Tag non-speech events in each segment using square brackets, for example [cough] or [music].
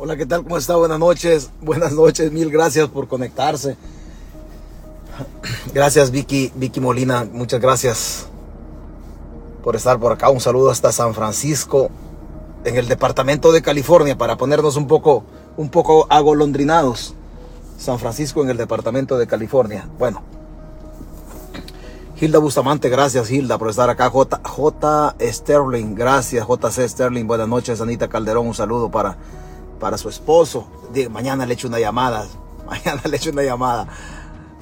Hola, ¿qué tal? ¿Cómo está? Buenas noches. [laughs] Buenas noches. Mil gracias por conectarse. Gracias, Vicky, Vicky Molina. Muchas gracias por estar por acá. Un saludo hasta San Francisco, en el departamento de California, para ponernos un poco, un poco agolondrinados. San Francisco en el departamento de California. Bueno. Hilda Bustamante, gracias Hilda por estar acá. J, J. Sterling, gracias JC Sterling. Buenas noches, Anita Calderón. Un saludo para para su esposo. mañana le echo una llamada. [laughs] Mañana le echo una llamada.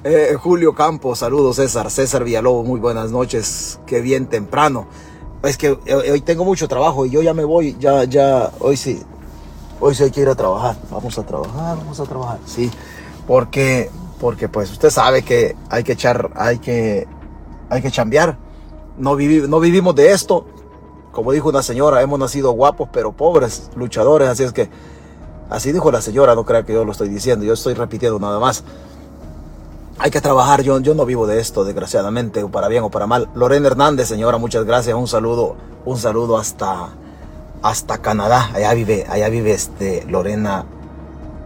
Eh, Julio Campos, saludos César. César Villalobos, muy buenas noches. Qué bien temprano. Es que eh, hoy tengo mucho trabajo y yo ya me voy. Ya, ya, hoy sí. Hoy sí hay que ir a trabajar. Vamos a trabajar, vamos a trabajar. Sí, porque, porque pues usted sabe que hay que echar, hay que, hay que chambear. No, no vivimos de esto. Como dijo una señora, hemos nacido guapos pero pobres, luchadores. Así es que Así dijo la señora, no crea que yo lo estoy diciendo, yo estoy repitiendo nada más. Hay que trabajar, yo, yo no vivo de esto, desgraciadamente, o para bien o para mal. Lorena Hernández, señora, muchas gracias, un saludo, un saludo hasta, hasta Canadá. Allá vive, allá vive este Lorena,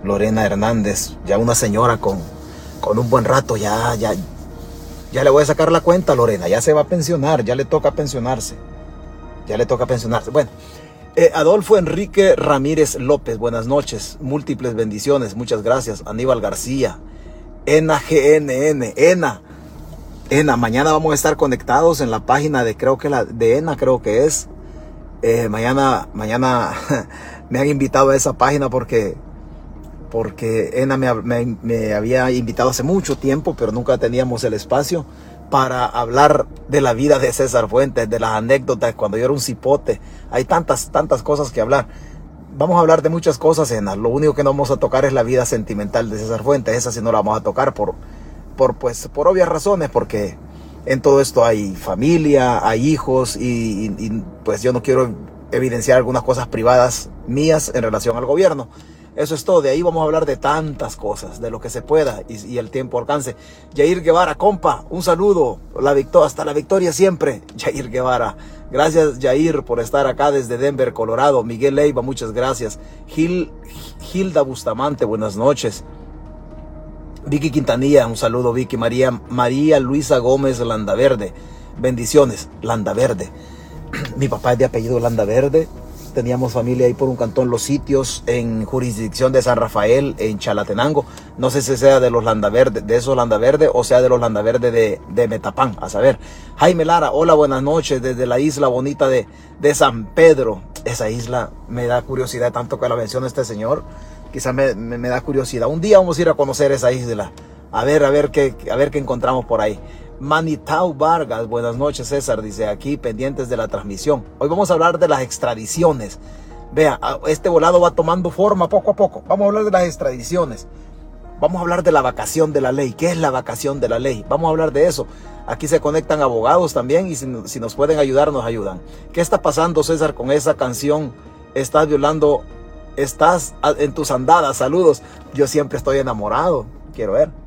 Lorena Hernández, ya una señora con, con un buen rato, ya, ya, ya le voy a sacar la cuenta, Lorena, ya se va a pensionar, ya le toca pensionarse. Ya le toca pensionarse. Bueno, eh, Adolfo Enrique Ramírez López, buenas noches, múltiples bendiciones, muchas gracias. Aníbal García, ENA GNN, ENA, ENA, mañana vamos a estar conectados en la página de, creo que la, de ENA, creo que es. Eh, mañana, mañana [laughs] me han invitado a esa página porque, porque ENA me había invitado hace mucho tiempo, pero nunca teníamos el espacio para hablar de la vida de César Fuentes, de las anécdotas cuando yo era un cipote. Hay tantas, tantas cosas que hablar. Vamos a hablar de muchas cosas, en Lo único que no vamos a tocar es la vida sentimental de César Fuentes. Esa sí no la vamos a tocar por, por, pues, por obvias razones, porque en todo esto hay familia, hay hijos y, y pues yo no quiero evidenciar algunas cosas privadas mías en relación al gobierno. Eso es todo. De ahí vamos a hablar de tantas cosas, de lo que se pueda y, el tiempo alcance. Jair Guevara, compa, un saludo. La victoria, hasta la victoria siempre. [laughs] Jair Guevara. Gracias, Jair, por estar acá desde Denver, Colorado. Miguel Leiva, muchas gracias. Gil, Gilda Bustamante, buenas noches. Vicky Quintanilla, un saludo, Vicky. María, María Luisa Gómez Landaverde. Bendiciones, Landaverde. [clears throat] Mi papá es de apellido Landaverde teníamos familia ahí por un cantón Los Sitios, en jurisdicción de San Rafael, en Chalatenango. No sé si sea de los Landaverde, de esos Landaverde o sea de los Landaverde de, de Metapán, a saber. Jaime Lara, hola, buenas noches desde la isla bonita de, de San Pedro. Esa isla me da curiosidad tanto que la menciona este señor. Quizás me, me, da curiosidad. Un día vamos a ir a conocer esa isla. A ver, a ver qué, a ver qué encontramos por ahí. Manitau Vargas, buenas noches César, dice aquí pendientes de la transmisión. Hoy vamos a hablar de las extradiciones. Vea, este volado va tomando forma poco a poco. Vamos a hablar de las extradiciones. Vamos a hablar de la vacación de la ley. ¿Qué es la vacación de la ley? Vamos a hablar de eso. Aquí se conectan abogados también y si, nos pueden ayudar, nos ayudan. ¿Qué está pasando, César, con esa canción? Estás violando, estás en tus andadas. Saludos. Yo siempre estoy enamorado. Quiero ver.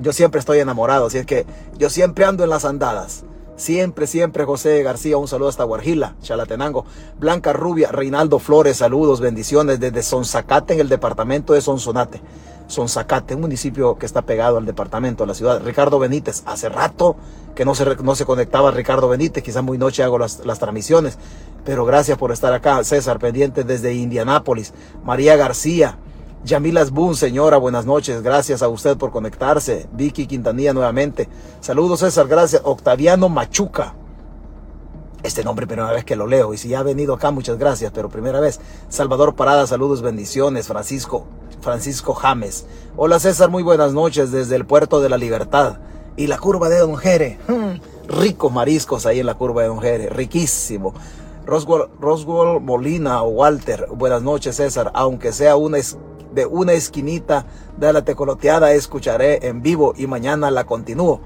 Yo siempre estoy enamorado, así es que yo siempre ando en las andadas. Siempre, siempre José García, un saludo hasta Guarjila, Chalatenango. Blanca Rubia, Reinaldo Flores, saludos, bendiciones desde Sonzacate en el departamento de Sonsonate. Sonzacate, un municipio que está pegado al departamento, a la ciudad. Ricardo Benítez, hace rato que no se, no se conectaba Ricardo Benítez, quizás muy noche hago las, las transmisiones, pero gracias por estar acá. César, pendiente desde Indianápolis. María García, Yamilas Boone, señora, buenas noches. Gracias a usted por conectarse. Vicky Quintanilla nuevamente. Saludos, César, gracias. Octaviano Machuca. Este nombre primera vez que lo leo. Y si ya ha venido acá, muchas gracias, pero primera vez. Salvador Parada, saludos, bendiciones. Francisco, Francisco James. Hola César, muy buenas noches desde el puerto de la Libertad. Y la curva de Don Jere. Hmm, ricos mariscos ahí en la curva de Don Jere. Riquísimo. Roswell, Roswell Molina o Walter, buenas noches César, aunque sea una, de una esquinita de la tecoloteada escucharé en vivo y mañana la continúo.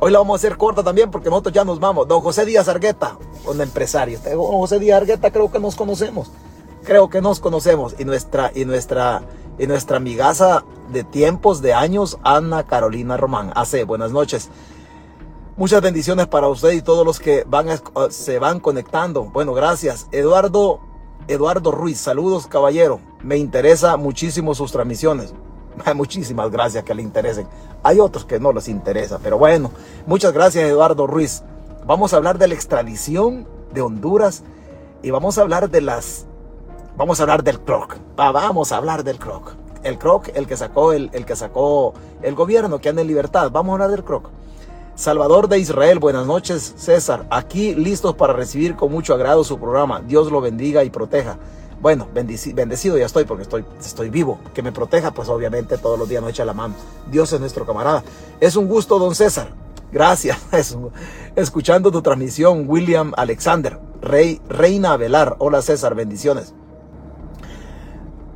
Hoy la vamos a hacer corta también porque nosotros ya nos vamos. Don José Díaz Argueta, un empresario. Don José Díaz Argueta creo que nos conocemos. Creo que nos conocemos. Y nuestra, y nuestra, y nuestra amigaza de tiempos, de años, Ana Carolina Román. Hace buenas noches. Muchas bendiciones para usted y todos los que van se van conectando. Bueno, gracias. Eduardo Eduardo Ruiz, saludos caballero. Me interesa muchísimo sus transmisiones. [laughs] Muchísimas gracias que le interesen. Hay otros que no les interesa, pero bueno, muchas gracias Eduardo Ruiz. Vamos a hablar de la extradición de Honduras y vamos a hablar de las... Vamos a hablar del CROC. vamos a hablar del CROC. El CROC, el que sacó el, el que sacó el gobierno que anda en libertad. Vamos a hablar del CROC. Salvador de Israel, buenas noches César. Aquí listos para recibir con mucho agrado su programa. Dios lo bendiga y proteja. Bueno, bendecido ya estoy porque estoy, estoy vivo. Que me proteja, pues obviamente todos los días no echa la mano. Dios es nuestro camarada. Es un gusto, don César. Gracias. [laughs] Escuchando tu transmisión, William Alexander, Rey, Reina Avelar. Hola César, bendiciones.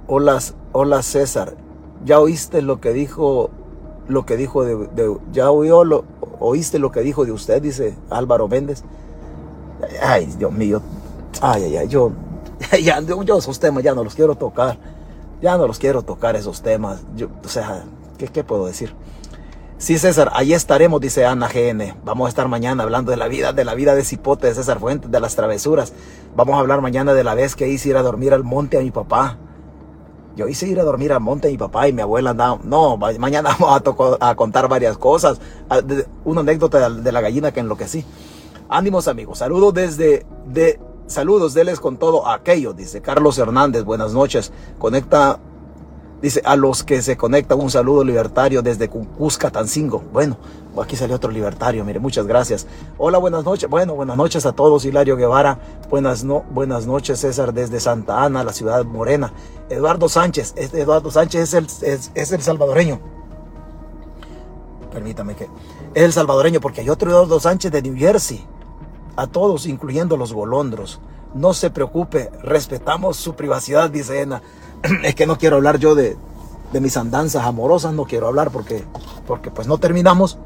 Hola, hola César. ¿Ya oíste lo que dijo? Lo que dijo de, ya oyó lo, oíste lo que dijo de usted, dice Álvaro Méndez. Ay, Dios mío. Ay, ay, ay, yo [laughs] ya, yo esos temas ya no los quiero tocar. Ya no los quiero tocar esos temas. Yo, o sea, ¿qué, ¿qué puedo decir? Sí, César, ahí estaremos, dice Ana GN. Vamos a estar mañana hablando de la vida, de la vida de Cipote, de César Fuentes, de las travesuras. Vamos a hablar mañana de la vez que hice ir a dormir al monte a mi papá. Yo hice ir a dormir al monte mi papá y mi abuela andaba. No, mañana [laughs] vamos a, a contar varias cosas. Una anécdota de la gallina que enloquecí. Ánimos, amigos. Saludos desde de Saludos, deles con todo aquello, dice Carlos Hernández. Buenas noches. Conecta, dice, a los que se conectan, un saludo libertario desde Cusca, Tancingo. Bueno, aquí salió otro libertario, mire, muchas gracias. Hola, buenas noches. Bueno, buenas noches a todos. Hilario Guevara. Buenas, no, buenas noches, César, desde Santa Ana, la ciudad morena. Eduardo Sánchez. Eduardo Sánchez es el, es, el salvadoreño. Permítame que. Es el salvadoreño, porque hay otro Eduardo Sánchez de New Jersey a todos, incluyendo los golondros. No se preocupe, respetamos su privacidad, dice Ena. [clears throat] es que no quiero hablar yo de, de mis andanzas amorosas, no quiero hablar porque, porque pues no terminamos.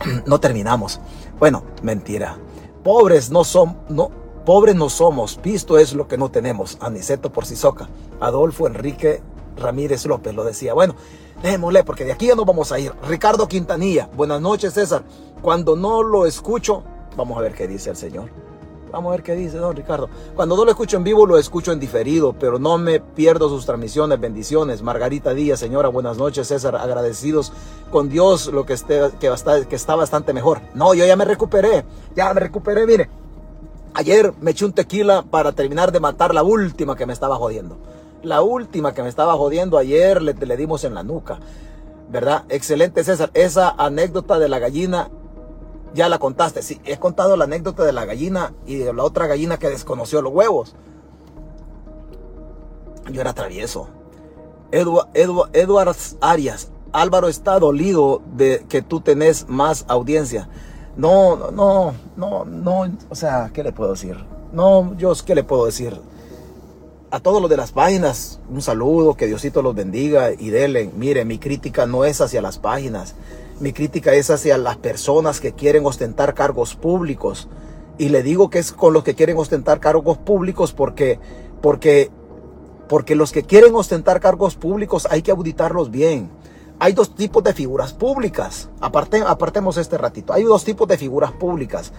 [clears throat] no terminamos. Bueno, mentira. Pobres no son, no, pobres no somos. Visto es lo que no tenemos. Aniceto por Sisoca. Adolfo Enrique Ramírez López lo decía. Bueno, démosle porque de aquí ya nos vamos a ir. Ricardo Quintanilla. Buenas noches, César. Cuando no lo escucho, vamos a ver qué dice el Señor. Vamos a ver qué dice don Ricardo. Cuando no lo escucho en vivo, lo escucho en diferido, pero no me pierdo sus transmisiones. Bendiciones. Margarita Díaz, señora, buenas noches. César, agradecidos con Dios, lo que, esté, que, está bastante mejor. No, yo ya me recuperé. Ya me recuperé, mire. Ayer me eché un tequila para terminar de matar la última que me estaba jodiendo. La última que me estaba jodiendo ayer le, le dimos en la nuca. ¿Verdad? Excelente, César. Esa anécdota de la gallina ya la contaste. Sí, he contado la anécdota de la gallina y de la otra gallina que desconoció los huevos. Yo era travieso. Edward Arias. Álvaro está dolido de que tú tenés más audiencia. No, no, no, no, no. O sea, ¿qué le puedo decir? No, yo, ¿qué le puedo decir? A todos los de las páginas, un saludo, que Diosito los bendiga y denle. Mire, mi crítica no es hacia las páginas mi crítica es hacia las personas que quieren ostentar cargos públicos. Y le digo que es con los que quieren ostentar cargos públicos porque, porque, porque los que quieren ostentar cargos públicos hay que auditarlos bien. Hay dos tipos de figuras públicas. Aparte, apartemos este ratito. Hay dos tipos de figuras públicas.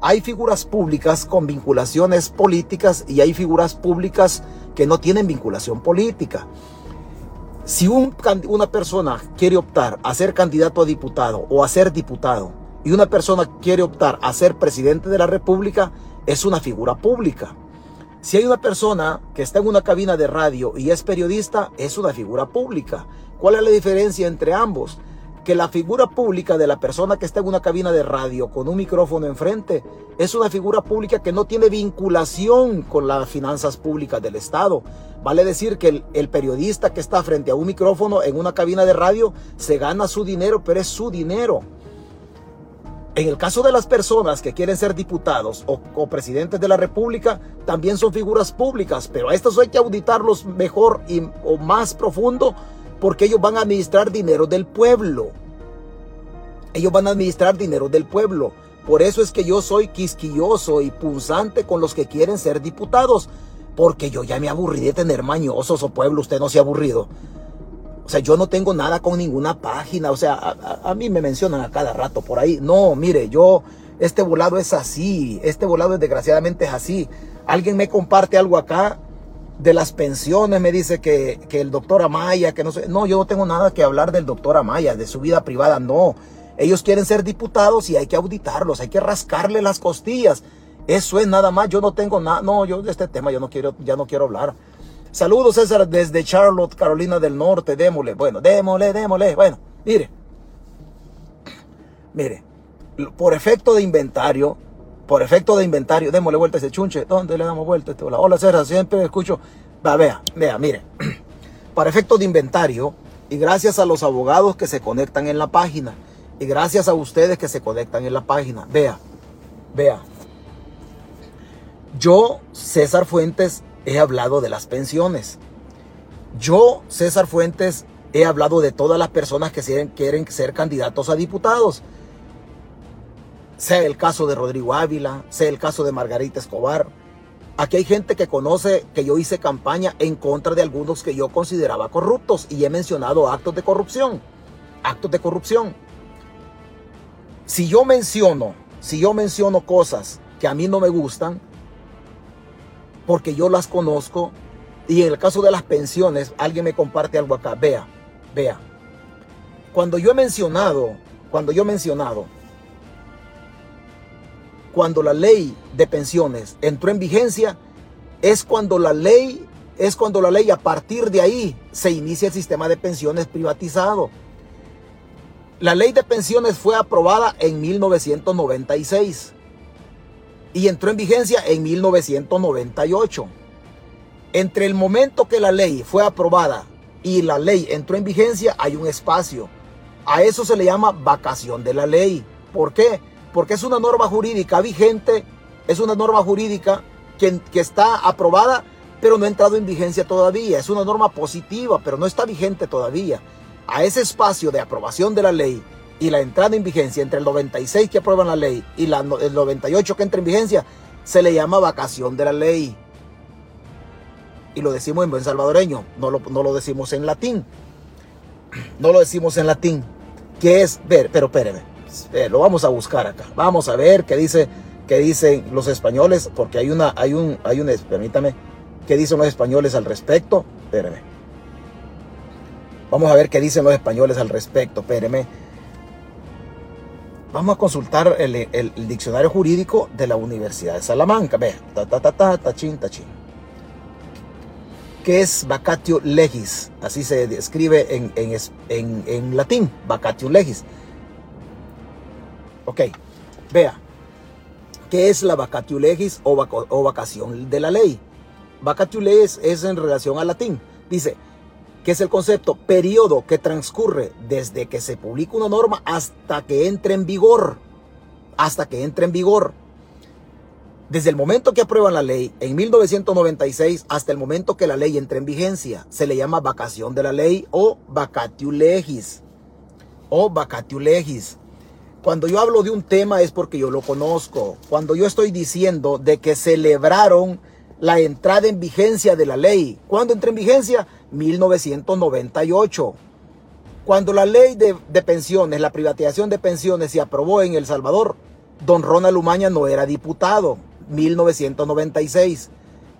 Hay figuras públicas con vinculaciones políticas y hay figuras públicas que no tienen vinculación política. Si una persona quiere optar a ser candidato a diputado o a ser diputado y una persona quiere optar a ser presidente de la República, es una figura pública. Si hay una persona que está en una cabina de radio y es periodista, es una figura pública. ¿Cuál es la diferencia entre ambos? que la figura pública de la persona que está en una cabina de radio con un micrófono enfrente es una figura pública que no tiene vinculación con las finanzas públicas del Estado. Vale decir que el, periodista que está frente a un micrófono en una cabina de radio se gana su dinero, pero es su dinero. En el caso de las personas que quieren ser diputados o, presidentes de la República, también son figuras públicas, pero a estos hay que auditarlos mejor y, o más profundo porque ellos van a administrar dinero del pueblo. Ellos van a administrar dinero del pueblo. Por eso es que yo soy quisquilloso y punzante con los que quieren ser diputados. Porque yo ya me aburrí de tener mañosos o pueblo. Usted no se ha aburrido. O sea, yo no tengo nada con ninguna página. O sea, a, mí me mencionan a cada rato por ahí. No, mire, yo Este volado es así, este volado desgraciadamente es así. Alguien me comparte algo acá de las pensiones, me dice que, que el doctor Amaya, que no sé, no, yo no tengo nada que hablar del doctor Amaya, de su vida privada, no. Ellos quieren ser diputados y hay que auditarlos, hay que rascarle las costillas. Eso es nada más, yo no tengo nada, no, yo de este tema yo no quiero, ya no quiero hablar. Saludos César desde Charlotte, Carolina del Norte, démosle, bueno, démosle, démosle, bueno, mire, mire, por efecto de inventario, por efecto de inventario, démosle vuelta a ese chunche, ¿dónde le damos vuelta? Este? Hola, hola César, siempre escucho, va, vea, vea, mire, [clears throat] para efecto de inventario y gracias a los abogados que se conectan en la página y gracias a ustedes que se conectan en la página, vea, vea, yo, César Fuentes, he hablado de las pensiones. Yo, César Fuentes, he hablado de todas las personas que quieren, ser candidatos a diputados. Sea el caso de Rodrigo Ávila, sea el caso de Margarita Escobar. Aquí hay gente que conoce que yo hice campaña en contra de algunos que yo consideraba corruptos y he mencionado actos de corrupción. Actos de corrupción. Si yo menciono, si yo menciono cosas que a mí no me gustan, porque yo las conozco. Y en el caso de las pensiones, alguien me comparte algo acá. Vea, vea. Cuando yo he mencionado, cuando yo he mencionado, cuando la ley de pensiones entró en vigencia, es cuando la ley, es cuando la ley a partir de ahí se inicia el sistema de pensiones privatizado. La ley de pensiones fue aprobada en 1996 y entró en vigencia en 1998. Entre el momento que la ley fue aprobada y la ley entró en vigencia hay un espacio. A eso se le llama vacación de la ley. ¿Por qué? Porque es una norma jurídica vigente, es una norma jurídica que, que está aprobada, pero no ha entrado en vigencia todavía. Es una norma positiva, pero no está vigente todavía. A ese espacio de aprobación de la ley y la entrada en vigencia entre el 96 que aprueban la ley y la, el 98 que entra en vigencia, se le llama vacación de la ley. Y lo decimos en buen salvadoreño, no lo, no lo decimos en latín. No lo decimos en latín. Que es, ver, pero espéreme, lo vamos a buscar acá. Vamos a ver qué dice, qué dicen los españoles, porque hay una, hay un, hay un, permítame, qué dicen los españoles al respecto. Espéreme. Vamos a ver qué dicen los españoles al respecto. Espéreme. Vamos a consultar el, diccionario jurídico de la Universidad de Salamanca. Ve, ta ta ta ta, tachín, tachín. ¿Qué es vacatio legis? Así se describe en, en, latín, vacatio legis. Ok, vea, ¿qué es la vacatio legis o, o vacación de la ley? Vacatio legis es en relación al latín. Dice, que es el concepto periodo que transcurre desde que se publica una norma hasta que entre en vigor. Hasta que entre en vigor. Desde el momento que aprueban la ley, en 1996, hasta el momento que la ley entre en vigencia, se le llama vacación de la ley o vacatio legis. O vacatio legis. Cuando yo hablo de un tema es porque yo lo conozco. Cuando yo estoy diciendo de que celebraron la entrada en vigencia de la ley. ¿Cuándo entra en vigencia? 1998. Cuando la ley de, pensiones, la privatización de pensiones se aprobó en El Salvador, don Ronald Umaña no era diputado, 1996.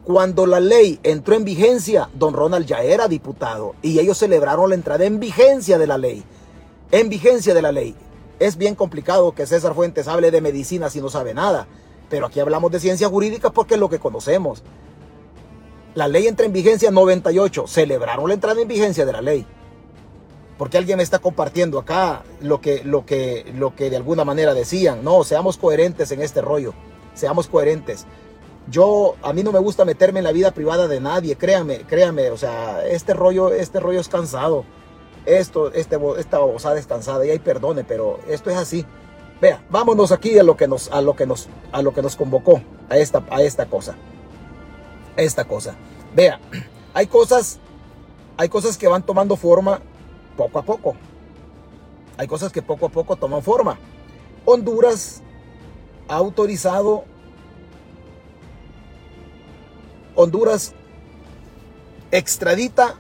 Cuando la ley entró en vigencia, don Ronald ya era diputado y ellos celebraron la entrada en vigencia de la ley. En vigencia de la ley. Es bien complicado que César Fuentes hable de medicina si no sabe nada. Pero aquí hablamos de ciencia jurídica porque es lo que conocemos. La ley entra en vigencia 98. Celebraron la entrada en vigencia de la ley. Porque alguien me está compartiendo acá lo que, lo que, lo que de alguna manera decían. No, seamos coherentes en este rollo. Seamos coherentes. Yo, a mí no me gusta meterme en la vida privada de nadie. Créanme, créanme. O sea, este rollo, este rollo es cansado. Esto, este, esta babosada es cansada. Y hay perdone, pero esto es así. Vea, vámonos aquí a lo que nos, a lo que nos, a lo que nos convocó, a esta, a esta cosa. Esta cosa. Vea, [clears throat] hay cosas, hay cosas que van tomando forma poco a poco. Hay cosas que poco a poco toman forma. Honduras ha autorizado Honduras extradita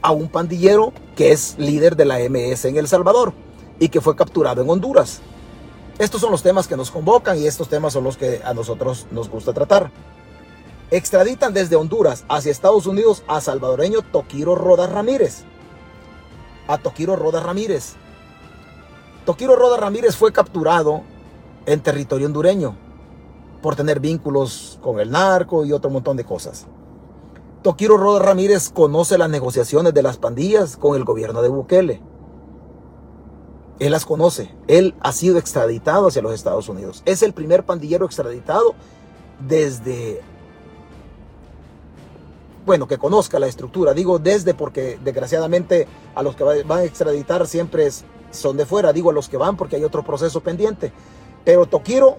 a un pandillero que es líder de la MS en El Salvador y que fue capturado en Honduras. Estos son los temas que nos convocan y estos temas son los que a nosotros nos gusta tratar. Extraditan desde Honduras hacia Estados Unidos a salvadoreño Toquiro Rodas Ramírez. A Toquiro Rodas Ramírez. Toquiro Rodas Ramírez fue capturado en territorio hondureño por tener vínculos con el narco y otro montón de cosas. Toquiro Rodas Ramírez conoce las negociaciones de las pandillas con el gobierno de Bukele. Él las conoce. Él ha sido extraditado hacia los Estados Unidos. Es el primer pandillero extraditado desde... Bueno, que conozca la estructura. Digo desde porque desgraciadamente a los que van a extraditar siempre son de fuera. Digo a los que van porque hay otro proceso pendiente. Pero Toquiro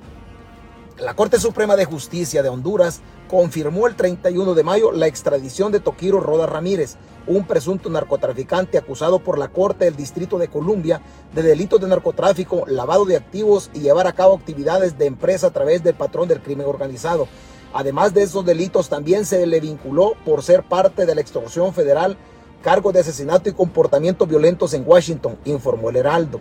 la Corte Suprema de Justicia de Honduras confirmó el 31 de mayo la extradición de Toquiro Roda Ramírez, un presunto narcotraficante acusado por la Corte del Distrito de Columbia de delitos de narcotráfico, lavado de activos y llevar a cabo actividades de empresa a través del patrón del crimen organizado. Además de esos delitos, también se le vinculó por ser parte de la extorsión federal, cargo de asesinato y comportamientos violentos en Washington, informó el Heraldo.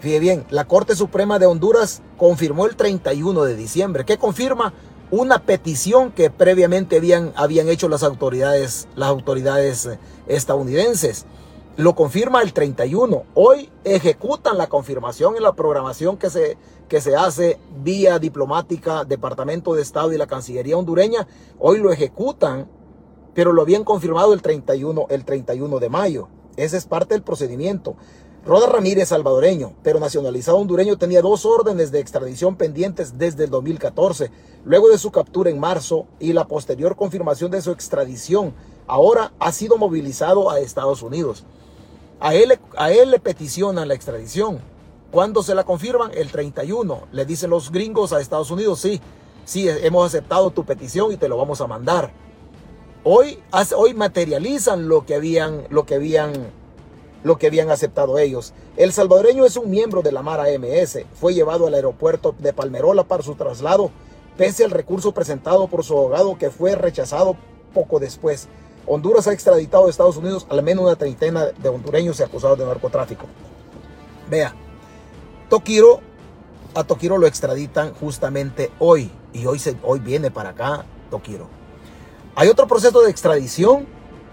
Fíjate bien, la Corte Suprema de Honduras confirmó el 31 de diciembre, que confirma una petición que previamente habían, habían hecho las autoridades, las autoridades eh, estadounidenses. Lo confirma el 31. Hoy ejecutan la confirmación en la programación que se, que se hace vía diplomática, Departamento de Estado y la Cancillería hondureña. Hoy lo ejecutan, pero lo habían confirmado el 31, el 31 de mayo. Ese es parte del procedimiento. Roda Ramírez, salvadoreño, pero nacionalizado hondureño, tenía dos órdenes de extradición pendientes desde el 2014, luego de su captura en marzo y la posterior confirmación de su extradición. Ahora ha sido movilizado a Estados Unidos. A él, a él le peticionan la extradición. ¿Cuándo se la confirman? El 31. Le dicen los gringos a Estados Unidos, sí, sí, hemos aceptado tu petición y te lo vamos a mandar. Hoy, hoy materializan lo que habían, lo que habían lo que habían aceptado ellos. El salvadoreño es un miembro de la Mara MS. Fue llevado al aeropuerto de Palmerola para su traslado, pese al recurso presentado por su abogado que fue rechazado poco después. Honduras ha extraditado a Estados Unidos al menos una treintena de hondureños acusados de narcotráfico. Vea, Tokiro, a Tokiro lo extraditan justamente hoy. Y hoy, se, hoy viene para acá Tokiro. Hay otro proceso de extradición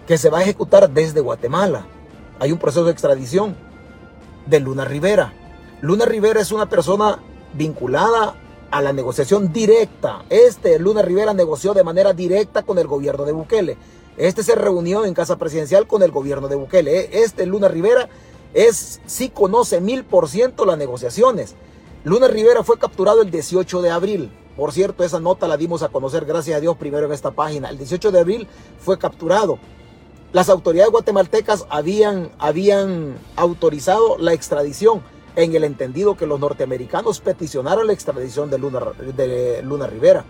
que se va a ejecutar desde Guatemala hay un proceso de extradición de Luna Rivera. Luna Rivera es una persona vinculada a la negociación directa. Este, Luna Rivera, negoció de manera directa con el gobierno de Bukele. Este se reunió en casa presidencial con el gobierno de Bukele. Este, Luna Rivera, es, sí conoce mil por ciento las negociaciones. Luna Rivera fue capturado el 18 de abril. Por cierto, esa nota la dimos a conocer, gracias a Dios, primero en esta página. El 18 de abril fue capturado. Las autoridades guatemaltecas habían, habían autorizado la extradición en el entendido que los norteamericanos peticionaron la extradición de Luna, de Luna Rivera.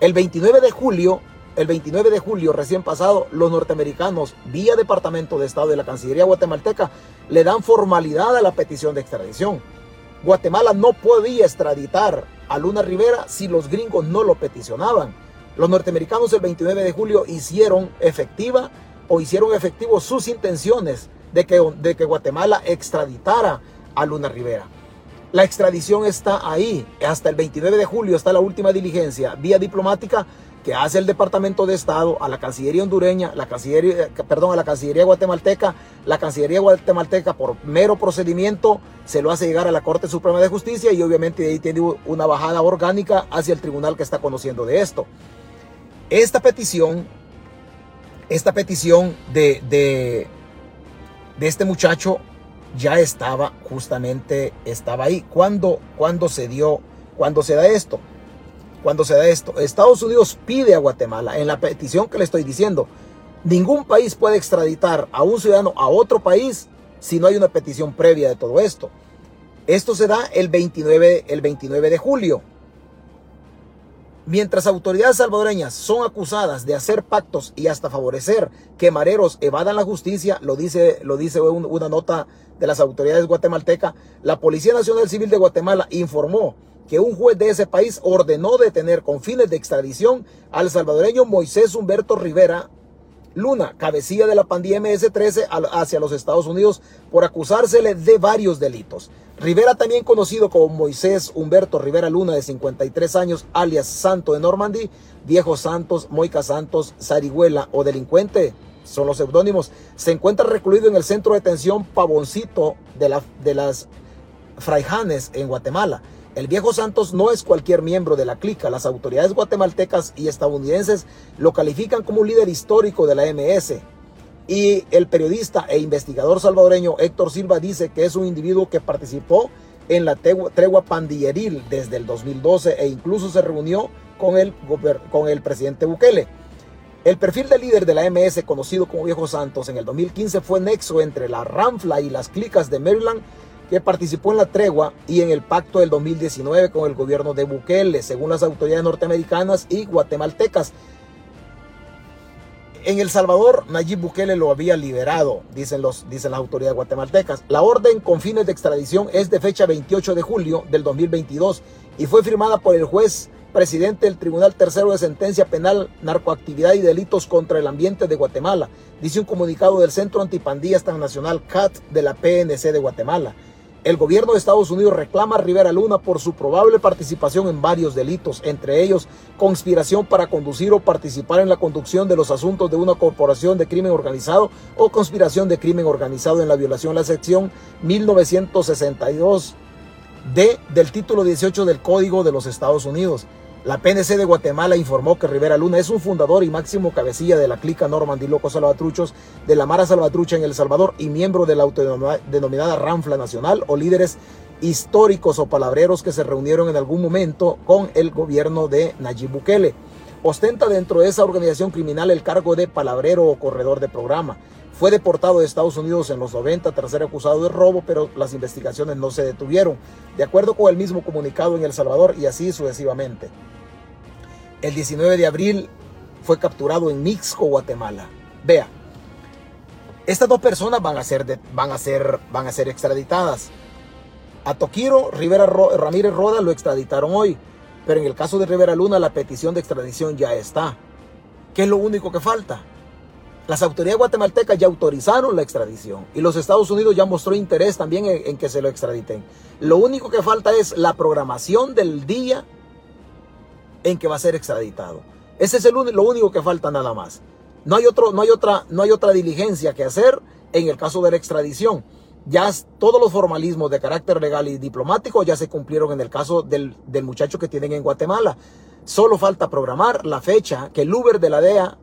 El 29 de julio, el 29 de julio recién pasado, los norteamericanos, vía Departamento de Estado de la Cancillería guatemalteca, le dan formalidad a la petición de extradición. Guatemala no podía extraditar a Luna Rivera si los gringos no lo peticionaban. Los norteamericanos el 29 de julio hicieron efectiva o hicieron efectivos sus intenciones de que, de que Guatemala extraditara a Luna Rivera. La extradición está ahí. Hasta el 29 de julio está la última diligencia vía diplomática que hace el Departamento de Estado a la Cancillería hondureña, la Cancillería, perdón, a la Cancillería guatemalteca. La Cancillería guatemalteca por mero procedimiento se lo hace llegar a la Corte Suprema de Justicia y obviamente ahí tiene una bajada orgánica hacia el tribunal que está conociendo de esto. Esta petición esta petición de, de, este muchacho ya estaba justamente, estaba ahí. ¿Cuándo, cuando se dio, cuando se da esto? Cuando se da esto, Estados Unidos pide a Guatemala, en la petición que le estoy diciendo, ningún país puede extraditar a un ciudadano a otro país si no hay una petición previa de todo esto. Esto se da el 29, el 29 de julio. Mientras autoridades salvadoreñas son acusadas de hacer pactos y hasta favorecer que mareros evadan la justicia, lo dice, lo dice una nota de las autoridades guatemaltecas, la Policía Nacional Civil de Guatemala informó que un juez de ese país ordenó detener con fines de extradición al salvadoreño Moisés Humberto Rivera, Luna, cabecilla de la pandilla MS-13 hacia los Estados Unidos por acusársele de varios delitos. Rivera, también conocido como Moisés Humberto Rivera Luna, de 53 años, alias Santo de Normandy, Viejo Santos, Moica Santos, Zarihuela o delincuente, son los seudónimos, se encuentra recluido en el centro de detención Pavoncito de, de las Fraijanes en Guatemala. El viejo Santos no es cualquier miembro de la clica. Las autoridades guatemaltecas y estadounidenses lo califican como un líder histórico de la MS. Y el periodista e investigador salvadoreño Héctor Silva dice que es un individuo que participó en la tregua pandilleril desde el 2012 e incluso se reunió con el, con el presidente Bukele. El perfil del líder de la MS, conocido como Viejo Santos, en el 2015 fue nexo entre la Ramfla y las clicas de Maryland que participó en la tregua y en el pacto del 2019 con el gobierno de Bukele, según las autoridades norteamericanas y guatemaltecas. En El Salvador, Nayib Bukele lo había liberado, dicen, los, dicen las autoridades guatemaltecas. La orden con fines de extradición es de fecha 28 de julio del 2022 y fue firmada por el juez presidente del Tribunal Tercero de Sentencia Penal, Narcoactividad y Delitos contra el Ambiente de Guatemala, dice un comunicado del Centro Antipandillas Transnacional CAT de la PNC de Guatemala. El gobierno de Estados Unidos reclama a Rivera Luna por su probable participación en varios delitos, entre ellos conspiración para conducir o participar en la conducción de los asuntos de una corporación de crimen organizado o conspiración de crimen organizado en la violación de la sección 1962 D del título 18 del Código de los Estados Unidos. La PNC de Guatemala informó que Rivera Luna es un fundador y máximo cabecilla de la clica Normandy Locos Salvatruchos de la Mara Salvatrucha en El Salvador y miembro de la autodenominada Ranfla Nacional o líderes históricos o palabreros que se reunieron en algún momento con el gobierno de Nayib Bukele. Ostenta dentro de esa organización criminal el cargo de palabrero o corredor de programa. Fue deportado de Estados Unidos en los 90 tras ser acusado de robo, pero las investigaciones no se detuvieron, de acuerdo con el mismo comunicado en El Salvador y así sucesivamente. El 19 de abril fue capturado en Mixco, Guatemala. Vea, estas dos personas van a ser, van a ser, van a ser extraditadas. A Toquiro Rivera Ramírez Roda lo extraditaron hoy, pero en el caso de Rivera Luna la petición de extradición ya está. ¿Qué es lo único que falta? Las autoridades guatemaltecas ya autorizaron la extradición y los Estados Unidos ya mostró interés también en, que se lo extraditen. Lo único que falta es la programación del día en que va a ser extraditado. Ese es el, lo único que falta nada más. No hay, otro, no, hay otra, no hay otra diligencia que hacer en el caso de la extradición. Ya todos los formalismos de carácter legal y diplomático ya se cumplieron en el caso del, del muchacho que tienen en Guatemala. Solo falta programar la fecha que el Uber de la DEA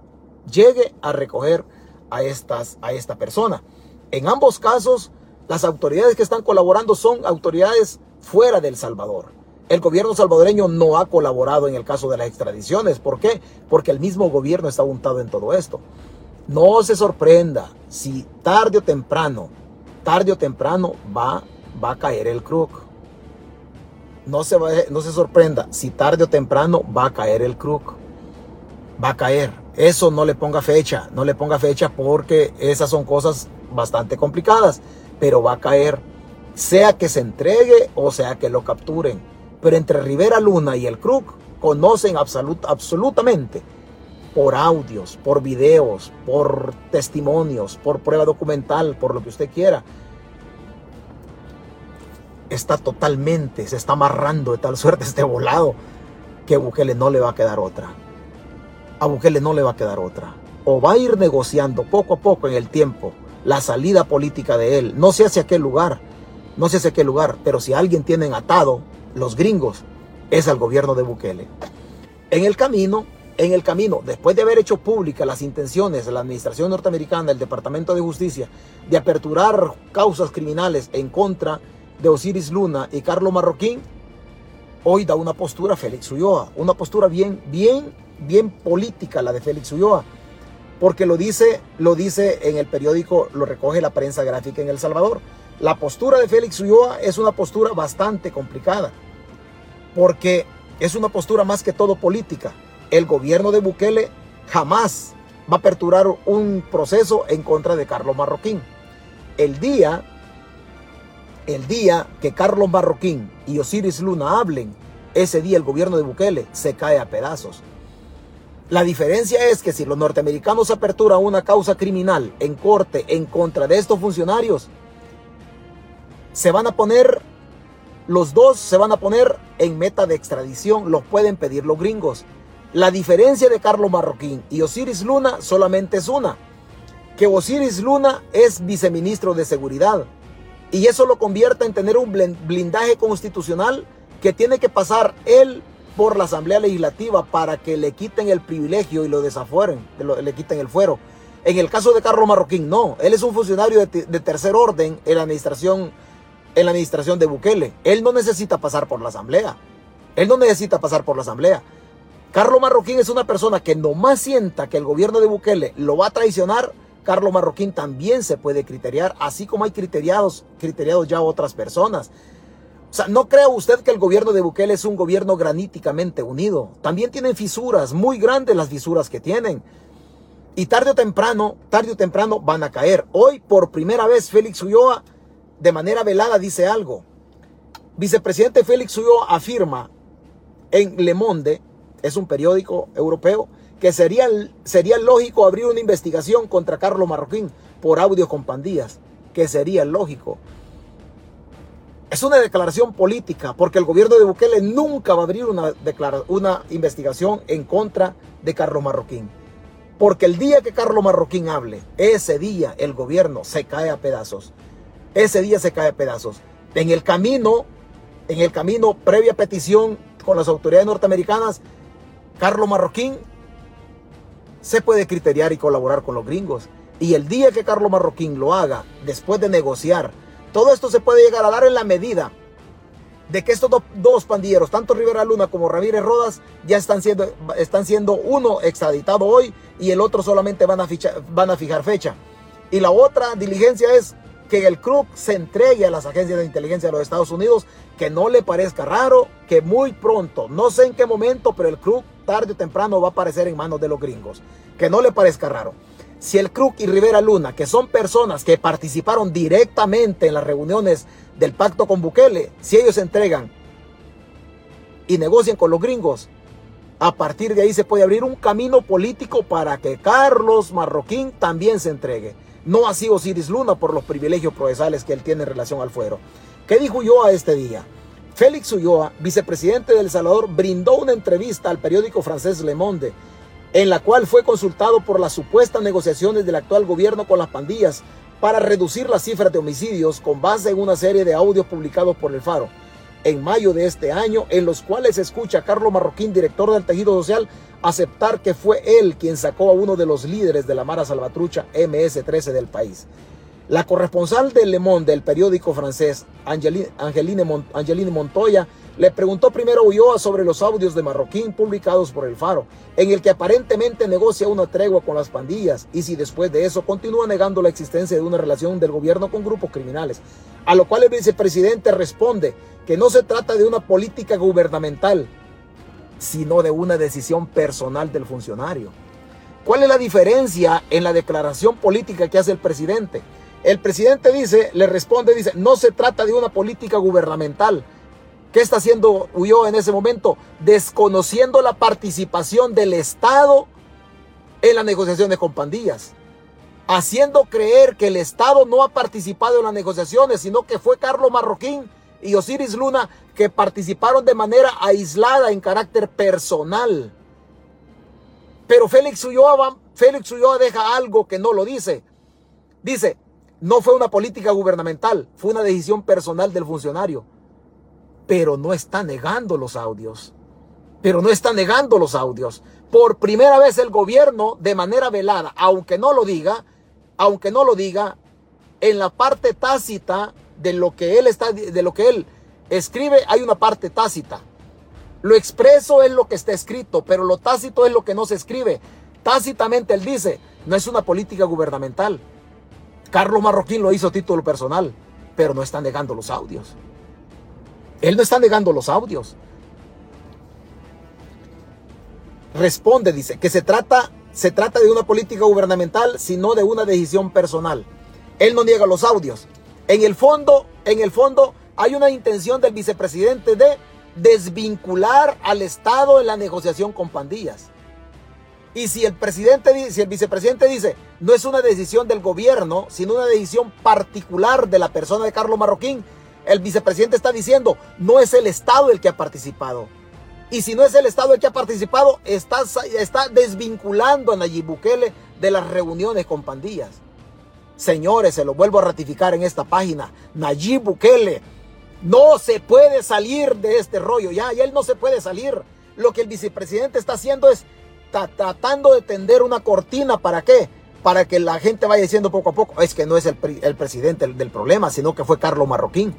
llegue a recoger a, estas, a esta persona. En ambos casos, las autoridades que están colaborando son autoridades fuera del Salvador. El gobierno salvadoreño no ha colaborado en el caso de las extradiciones. ¿Por qué? Porque el mismo gobierno está untado en todo esto. No se sorprenda si tarde o temprano, tarde o temprano va, va a caer el crook. No se, no se sorprenda si tarde o temprano va a caer el crook. Va a caer. Eso no le ponga fecha, no le ponga fecha porque esas son cosas bastante complicadas, pero va a caer. Sea que se entregue o sea que lo capturen pero entre Rivera Luna y el Krug conocen absolutamente por audios, por videos, por testimonios, por prueba documental, por lo que usted quiera. Está totalmente, se está amarrando de tal [laughs] suerte este volado que Bukele no le va a quedar otra. A Bukele no le va a quedar otra. O va a ir negociando poco a poco en el tiempo la salida política de él. No sé hacia qué lugar, no sé hacia qué lugar, pero si alguien tienen atado, los gringos, es al gobierno de Bukele. En el camino, en el camino, después de haber hecho públicas las intenciones de la administración norteamericana, el Departamento de Justicia, de aperturar causas criminales en contra de Osiris Luna y Carlos Marroquín, hoy da una postura Félix Ulloa, una postura bien, bien, bien política la de Félix Ulloa, porque lo dice, lo dice en el periódico, lo recoge la prensa gráfica en El Salvador. La postura de Félix Ulloa es una postura bastante complicada, porque es una postura más que todo política. El gobierno de Bukele jamás va a aperturar un proceso en contra de Carlos Marroquín. El día, el día que Carlos Marroquín y Osiris Luna hablen, ese día el gobierno de Bukele se cae a pedazos. La diferencia es que si los norteamericanos aperturan una causa criminal en corte en contra de estos funcionarios, se van a poner, los dos se van a poner en meta de extradición, los pueden pedir los gringos. La diferencia de Carlos Marroquín y Osiris Luna solamente es una, que Osiris Luna es viceministro de Seguridad y eso lo convierte en tener un blindaje constitucional que tiene que pasar él por la Asamblea Legislativa para que le quiten el privilegio y lo desafueren, le quiten el fuero. En el caso de Carlos Marroquín, no. Él es un funcionario de, de, tercer orden en la administración, en la administración de Bukele. Él no necesita pasar por la Asamblea. Él no necesita pasar por la Asamblea. Carlos Marroquín es una persona que nomás sienta que el gobierno de Bukele lo va a traicionar. Carlos Marroquín también se puede criteriar, así como hay criteriados, criteriados ya otras personas. O sea, no crea usted que el gobierno de Bukele es un gobierno graníticamente unido. También tienen fisuras, muy grandes las fisuras que tienen. Y tarde o temprano, tarde o temprano van a caer. Hoy, por primera vez, Félix Ulloa, de manera velada, dice algo. Vicepresidente Félix Ulloa afirma en Le Monde, es un periódico europeo, que sería, sería lógico abrir una investigación contra Carlos Marroquín por audio con pandillas. Que sería lógico. Es una declaración política, porque el gobierno de Bukele nunca va a abrir una, una investigación en contra de Carlos Marroquín. Porque el día que Carlos Marroquín hable, ese día el gobierno se cae a pedazos. Ese día se cae a pedazos. En el camino, en el camino previa petición con las autoridades norteamericanas, Carlos Marroquín se puede criteriar y colaborar con los gringos. Y el día que Carlos Marroquín lo haga, después de negociar todo esto se puede llegar a dar en la medida de que estos dos pandilleros, tanto Rivera Luna como Ramírez Rodas, ya están siendo, están siendo uno extraditado hoy y el otro solamente van a, fijar fecha. Y la otra diligencia es que el CRUC se entregue a las agencias de inteligencia de los Estados Unidos, que no le parezca raro, que muy pronto, no sé en qué momento, pero el CRUC tarde o temprano va a aparecer en manos de los gringos. Que no le parezca raro. Si el Kruk y Rivera Luna, que son personas que participaron directamente en las reuniones del pacto con Bukele, si ellos se entregan y negocian con los gringos, a partir de ahí se puede abrir un camino político para que Carlos Marroquín también se entregue. No así Osiris Luna por los privilegios procesales que él tiene en relación al fuero. ¿Qué dijo Ulloa este día? Félix Ulloa, vicepresidente de El Salvador, brindó una entrevista al periódico francés Le Monde en la cual fue consultado por las supuestas negociaciones del actual gobierno con las pandillas para reducir las cifras de homicidios con base en una serie de audios publicados por el Faro en mayo de este año, en los cuales se escucha a Carlos Marroquín, director del tejido social, aceptar que fue él quien sacó a uno de los líderes de la Mara Salvatrucha MS-13 del país. La corresponsal de Le Monde, del periódico francés, Angeline, Montoya, le preguntó primero Ulloa sobre los audios de Marroquín publicados por el Faro, en el que aparentemente negocia una tregua con las pandillas y si después de eso continúa negando la existencia de una relación del gobierno con grupos criminales. A lo cual el vicepresidente responde que no se trata de una política gubernamental, sino de una decisión personal del funcionario. ¿Cuál es la diferencia en la declaración política que hace el presidente? El presidente dice, le responde, dice, no se trata de una política gubernamental. ¿Qué está haciendo Ulloa en ese momento? Desconociendo la participación del Estado en las negociaciones con pandillas. Haciendo creer que el Estado no ha participado en las negociaciones, sino que fue Carlos Marroquín y Osiris Luna que participaron de manera aislada en carácter personal. Pero Félix Ulloa, Félix Ulloa deja algo que no lo dice. Dice, no fue una política gubernamental, fue una decisión personal del funcionario. Pero no está negando los audios. Pero no está negando los audios. Por primera vez el gobierno, de manera velada, aunque no lo diga, aunque no lo diga, en la parte tácita de lo que él está, de lo que él escribe, hay una parte tácita. Lo expreso es lo que está escrito, pero lo tácito es lo que no se escribe. Tácitamente él dice, no es una política gubernamental, Carlos Marroquín lo hizo a título personal, pero no está negando los audios. Él no está negando los audios. Responde, dice, que se trata, se trata de una política gubernamental, sino de una decisión personal. Él no niega los audios. En el fondo, en el fondo, hay una intención del vicepresidente de desvincular al Estado en la negociación con pandillas. Y si el presidente, si el vicepresidente dice, no es una decisión del gobierno, sino una decisión particular de la persona de Carlos Marroquín, el vicepresidente está diciendo, no es el Estado el que ha participado. Y si no es el Estado el que ha participado, está, está desvinculando a Nayib Bukele de las reuniones con pandillas. Señores, se lo vuelvo a ratificar en esta página. Nayib Bukele no se puede salir de este rollo. Ya, ya él no se puede salir. Lo que el vicepresidente está haciendo es tratando de tender una cortina. ¿Para qué? Para que la gente vaya diciendo poco a poco, es que no es el, presidente del problema, sino que fue Carlos Marroquín.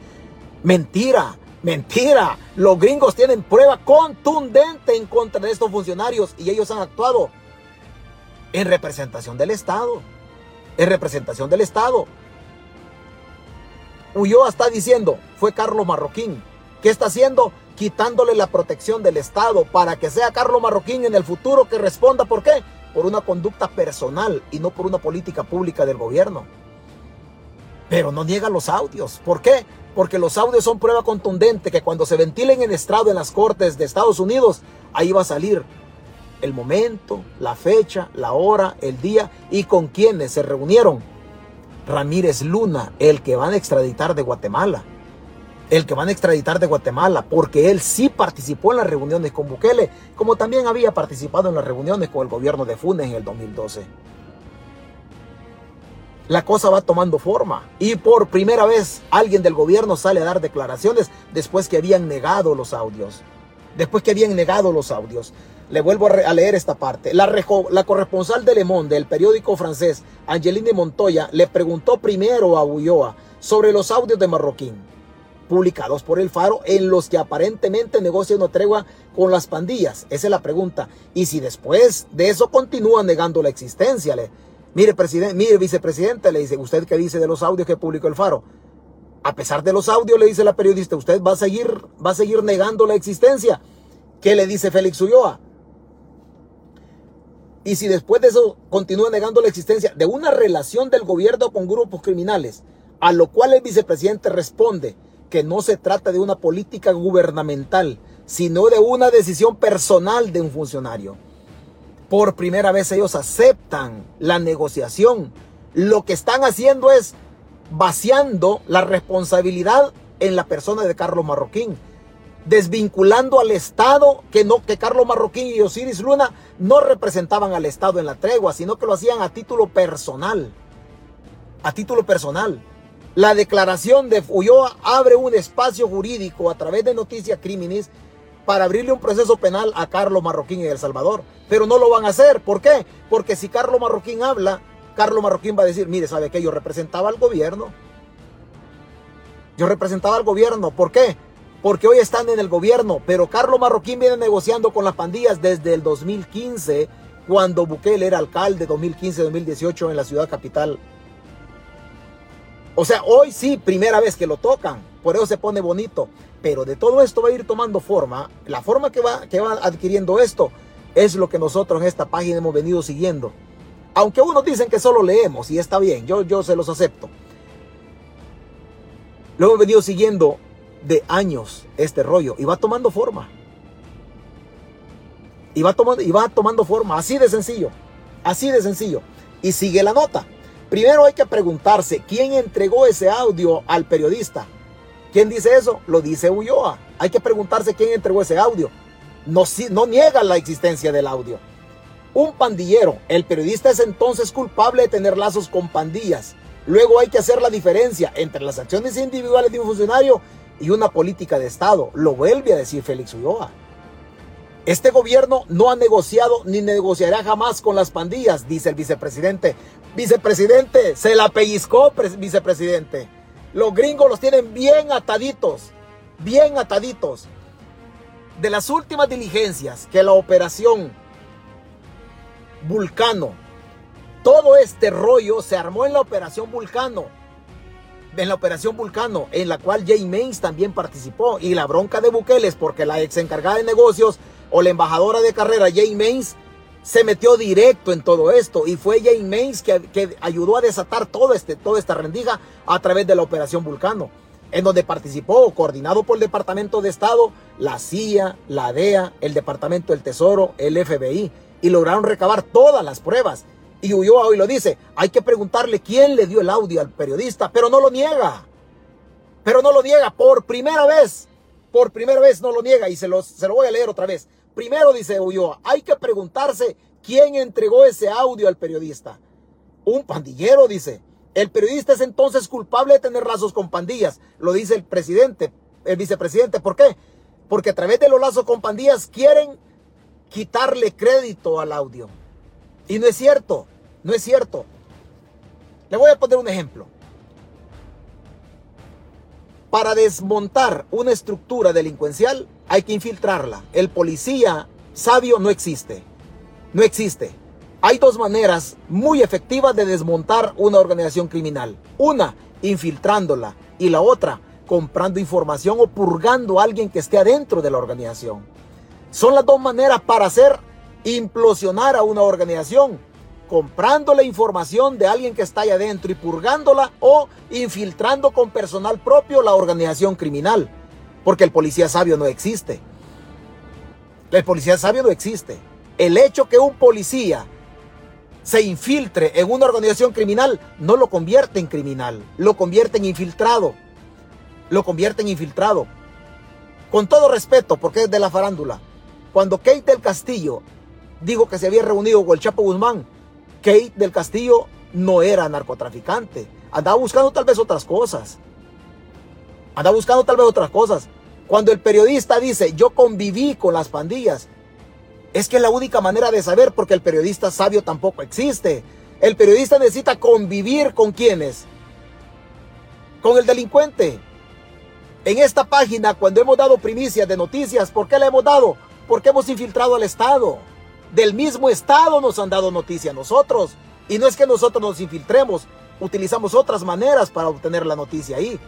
Mentira. Mentira. Los gringos tienen prueba contundente en contra de estos funcionarios y ellos han actuado en representación del Estado. En representación del Estado. Ulloa está diciendo, fue Carlos Marroquín. ¿Qué está haciendo? Quitándole la protección del Estado para que sea Carlos Marroquín en el futuro que responda. ¿Por qué? Por una conducta personal y no por una política pública del gobierno. Pero no niega los audios. ¿Por qué? Porque los audios son prueba contundente que cuando se ventilen en estrado en las cortes de Estados Unidos, ahí va a salir el momento, la fecha, la hora, el día y con quienes se reunieron. Ramírez Luna, el que van a extraditar de Guatemala. El que van a extraditar de Guatemala, porque él sí participó en las reuniones con Bukele, como también había participado en las reuniones con el gobierno de Funes en el 2012 la cosa va tomando forma. Y por primera vez alguien del gobierno sale a dar declaraciones después que habían negado los audios. Después que habían negado los audios. Le vuelvo a, leer esta parte. La, corresponsal de Le Monde, del periódico francés, Angeline Montoya, le preguntó primero a Ulloa sobre los audios de Marroquín, publicados por El Faro, en los que aparentemente negocia una tregua con las pandillas. Esa es la pregunta. Y si después de eso continúa negando la existencia, le, Mire, presidente, mire, vicepresidente, le dice, ¿usted qué dice de los audios que publicó el Faro? A pesar de los audios, le dice la periodista, ¿usted va a seguir, va a seguir negando la existencia? ¿Qué le dice Félix Ulloa? Y si después de eso continúa negando la existencia de una relación del gobierno con grupos criminales, a lo cual el vicepresidente responde que no se trata de una política gubernamental, sino de una decisión personal de un funcionario. Por primera vez ellos aceptan la negociación. Lo que están haciendo es vaciando la responsabilidad en la persona de Carlos Marroquín, desvinculando al Estado que no que Carlos Marroquín y Osiris Luna no representaban al Estado en la tregua, sino que lo hacían a título personal. A título personal. La declaración de Ulloa abre un espacio jurídico a través de Noticias Crímenes para abrirle un proceso penal a Carlos Marroquín en El Salvador. Pero no lo van a hacer. ¿Por qué? Porque si Carlos Marroquín habla, Carlos Marroquín va a decir, mire, ¿sabe qué? Yo representaba al gobierno. Yo representaba al gobierno. ¿Por qué? Porque hoy están en el gobierno. Pero Carlos Marroquín viene negociando con las pandillas desde el 2015, cuando Bukele era alcalde 2015-2018 en la ciudad capital. O sea, hoy sí, primera vez que lo tocan. Por eso se pone bonito. Pero de todo esto va a ir tomando forma. La forma que va, que va adquiriendo esto es lo que nosotros en esta página hemos venido siguiendo. Aunque unos dicen que solo leemos y está bien, yo, yo se los acepto. Lo hemos venido siguiendo de años este rollo y va tomando forma. Y va, tomando, y va tomando forma, así de sencillo, así de sencillo. Y sigue la nota. Primero hay que preguntarse quién entregó ese audio al periodista. ¿Quién dice eso? Lo dice Ulloa. Hay que preguntarse quién entregó ese audio. No, no niega la existencia del audio. Un pandillero, el periodista es entonces culpable de tener lazos con pandillas. Luego hay que hacer la diferencia entre las acciones individuales de un funcionario y una política de Estado. Lo vuelve a decir Félix Ulloa. Este gobierno no ha negociado ni negociará jamás con las pandillas, dice el vicepresidente. Vicepresidente, se la pellizcó, vicepresidente. Los gringos los tienen bien ataditos, bien ataditos. De las últimas diligencias que la operación Vulcano, todo este rollo se armó en la operación Vulcano. En la operación Vulcano, en la cual Jay Mains también participó. Y la bronca de Bukele es porque la ex encargada de negocios o la embajadora de carrera Jay Mains se metió directo en todo esto y fue Jane Mays que, ayudó a desatar todo este, toda esta rendija a través de la Operación Vulcano, en donde participó, coordinado por el Departamento de Estado, la CIA, la DEA, el Departamento del Tesoro, el FBI. y lograron recabar todas las pruebas. Y Ulloa hoy lo dice, hay que preguntarle quién le dio el audio al periodista, pero no lo niega. Pero no lo niega por primera vez. Por primera vez no lo niega y se se lo voy a leer otra vez. Primero dice Ulloa, hay que preguntarse quién entregó ese audio al periodista. Un pandillero dice. El periodista es entonces culpable de tener lazos con pandillas, lo dice el presidente, el vicepresidente. ¿Por qué? Porque a través de los lazos con pandillas quieren quitarle crédito al audio. Y no es cierto, no es cierto. Le voy a poner un ejemplo. Para desmontar una estructura delincuencial hay que infiltrarla. El policía sabio no existe. No existe. Hay dos maneras muy efectivas de desmontar una organización criminal. Una, infiltrándola. Y la otra, comprando información o purgando a alguien que esté adentro de la organización. Son las dos maneras para hacer implosionar a una organización comprando la información de alguien que está ahí adentro y purgándola o infiltrando con personal propio la organización criminal. Porque el policía sabio no existe. El policía sabio no existe. El hecho que un policía se infiltre en una organización criminal no lo convierte en criminal, lo convierte en infiltrado. Lo convierte en infiltrado. Con todo respeto, porque es de la farándula. Cuando Kate del Castillo dijo que se había reunido con el Chapo Guzmán, Kate del Castillo no era narcotraficante. Andaba buscando tal vez otras cosas. Andaba buscando tal vez otras cosas. Cuando el periodista dice, yo conviví con las pandillas, es que es la única manera de saber porque el periodista sabio tampoco existe. El periodista necesita convivir con quienes. Con el delincuente. En esta página, cuando hemos dado primicias de noticias, ¿por qué la hemos dado? Porque hemos infiltrado al Estado del mismo Estado nos han dado noticia a nosotros. Y no es que nosotros nos infiltremos, utilizamos otras maneras para obtener la noticia ahí.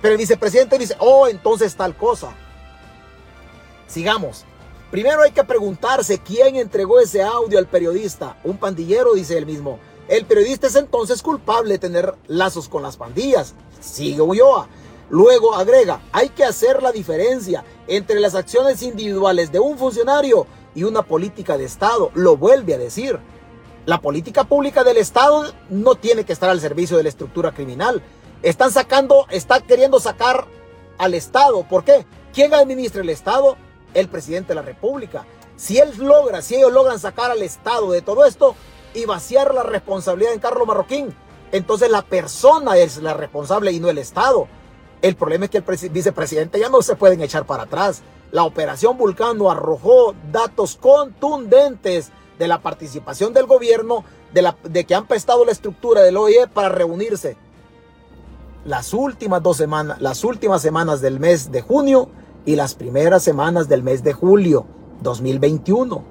Pero el vicepresidente dice, oh, entonces tal cosa. Sigamos. Primero hay que preguntarse quién entregó ese audio al periodista. Un pandillero, dice él mismo. El periodista es entonces culpable de tener lazos con las pandillas. Sigue Ulloa. Luego agrega, hay que hacer la diferencia entre las acciones individuales de un funcionario y una política de Estado. Lo vuelve a decir. La política pública del Estado no tiene que estar al servicio de la estructura criminal. Están sacando, está queriendo sacar al Estado. ¿Por qué? ¿Quién administra el Estado? El presidente de la República. Si él logra, si ellos logran sacar al Estado de todo esto y vaciar la responsabilidad en Carlos Marroquín, entonces la persona es la responsable y no el Estado. El problema es que el vicepresidente ya no se pueden echar para atrás. La operación Vulcano arrojó datos contundentes de la participación del gobierno, de, la, de que han prestado la estructura del OIE para reunirse las últimas dos semanas, las últimas semanas del mes de junio y las primeras semanas del mes de julio 2021,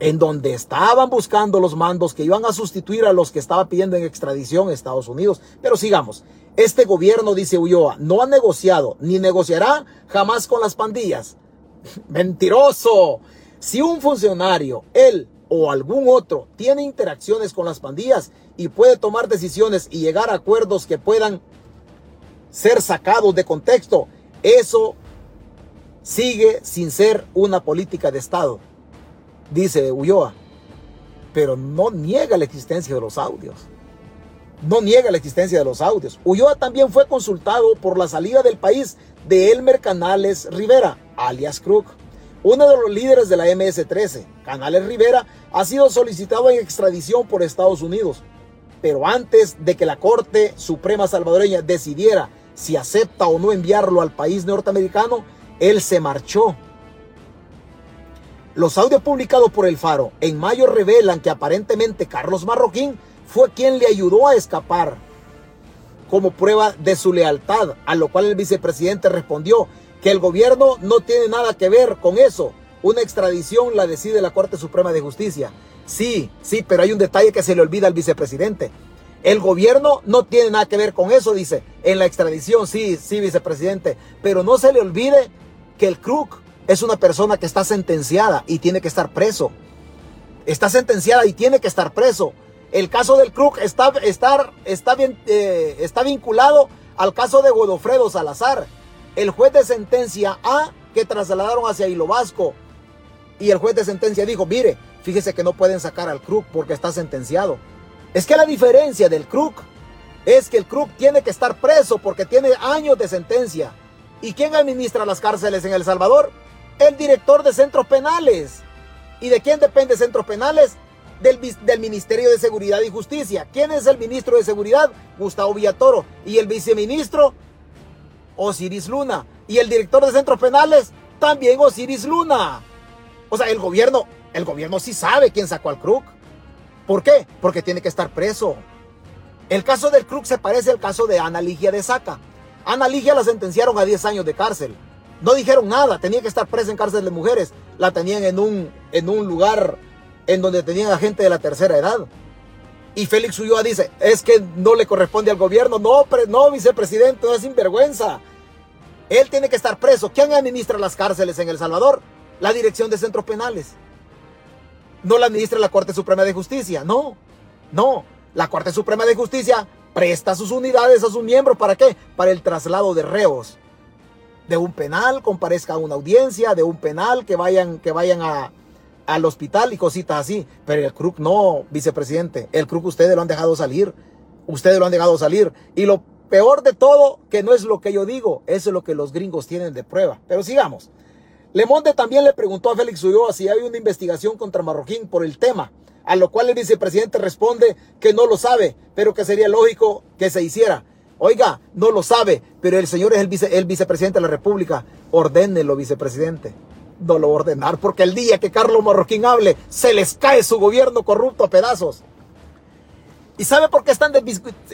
en donde estaban buscando los mandos que iban a sustituir a los que estaba pidiendo en extradición Estados Unidos. Pero sigamos, este gobierno, dice Ulloa, no ha negociado ni negociará jamás con las pandillas. [laughs] Mentiroso. Si un funcionario, él o algún otro, tiene interacciones con las pandillas y puede tomar decisiones y llegar a acuerdos que puedan ser sacados de contexto, eso sigue sin ser una política de Estado, dice Ulloa. Pero no niega la existencia de los audios no niega la existencia de los audios. Ulloa también fue consultado por la salida del país de Elmer Canales Rivera, alias Crook. Uno de los líderes de la MS-13, Canales Rivera, ha sido solicitado en extradición por Estados Unidos. Pero antes de que la Corte Suprema salvadoreña decidiera si acepta o no enviarlo al país norteamericano, él se marchó. Los audios publicados por El Faro en mayo revelan que aparentemente Carlos Marroquín fue quien le ayudó a escapar como prueba de su lealtad, a lo cual el vicepresidente respondió que el gobierno no tiene nada que ver con eso. Una extradición la decide la Corte Suprema de Justicia. Sí, sí, pero hay un detalle que se le olvida al vicepresidente. El gobierno no tiene nada que ver con eso, dice. En la extradición, sí, sí, vicepresidente. Pero no se le olvide que el Crook es una persona que está sentenciada y tiene que estar preso. Está sentenciada y tiene que estar preso. El caso del está, está, está, bien, eh, está vinculado al caso de Godofredo Salazar, el juez de sentencia A que trasladaron hacia Hilo Vasco. Y el juez de sentencia dijo, mire, fíjese que no pueden sacar al Krug porque está sentenciado. Es que la diferencia del Krug es que el Krug tiene que estar preso porque tiene años de sentencia. ¿Y quién administra las cárceles en El Salvador? El director de centros penales. ¿Y de quién depende centros penales? Del, del, Ministerio de Seguridad y Justicia. ¿Quién es el ministro de Seguridad? Gustavo Villatoro. ¿Y el viceministro? Osiris Luna. ¿Y el director de centros penales? También Osiris Luna. O sea, el gobierno, el gobierno sí sabe quién sacó al Krug. ¿Por qué? Porque tiene que estar preso. El caso del Krug se parece al caso de Ana Ligia de Saca. Ana Ligia la sentenciaron a 10 años de cárcel. No dijeron nada, tenía que estar presa en cárcel de mujeres. La tenían en un, en un lugar en donde tenían a gente de la tercera edad. Y Félix Ulloa dice, es que no le corresponde al gobierno. No, no, vicepresidente, es sinvergüenza. Él tiene que estar preso. ¿Quién administra las cárceles en El Salvador? La Dirección de Centros Penales. No la administra la Corte Suprema de Justicia. No, no. La Corte Suprema de Justicia presta sus unidades a sus miembros. ¿Para qué? Para el traslado de reos. De un penal comparezca a una audiencia, de un penal que vayan, que vayan a, al hospital y cositas así. Pero el CRUC no, vicepresidente. El CRUC ustedes lo han dejado salir. Ustedes lo han dejado salir. Y lo peor de todo, que no es lo que yo digo, eso es lo que los gringos tienen de prueba. Pero sigamos. Le Monde también le preguntó a Félix Ulloa si hay una investigación contra Marroquín por el tema, a lo cual el vicepresidente responde que no lo sabe, pero que sería lógico que se hiciera. Oiga, no lo sabe, pero el señor es el, vice, el vicepresidente de la República. Ordénelo, vicepresidente. No lo ordenar, porque el día que Carlos Marroquín hable, se les cae su gobierno corrupto a pedazos. ¿Y sabe por qué están,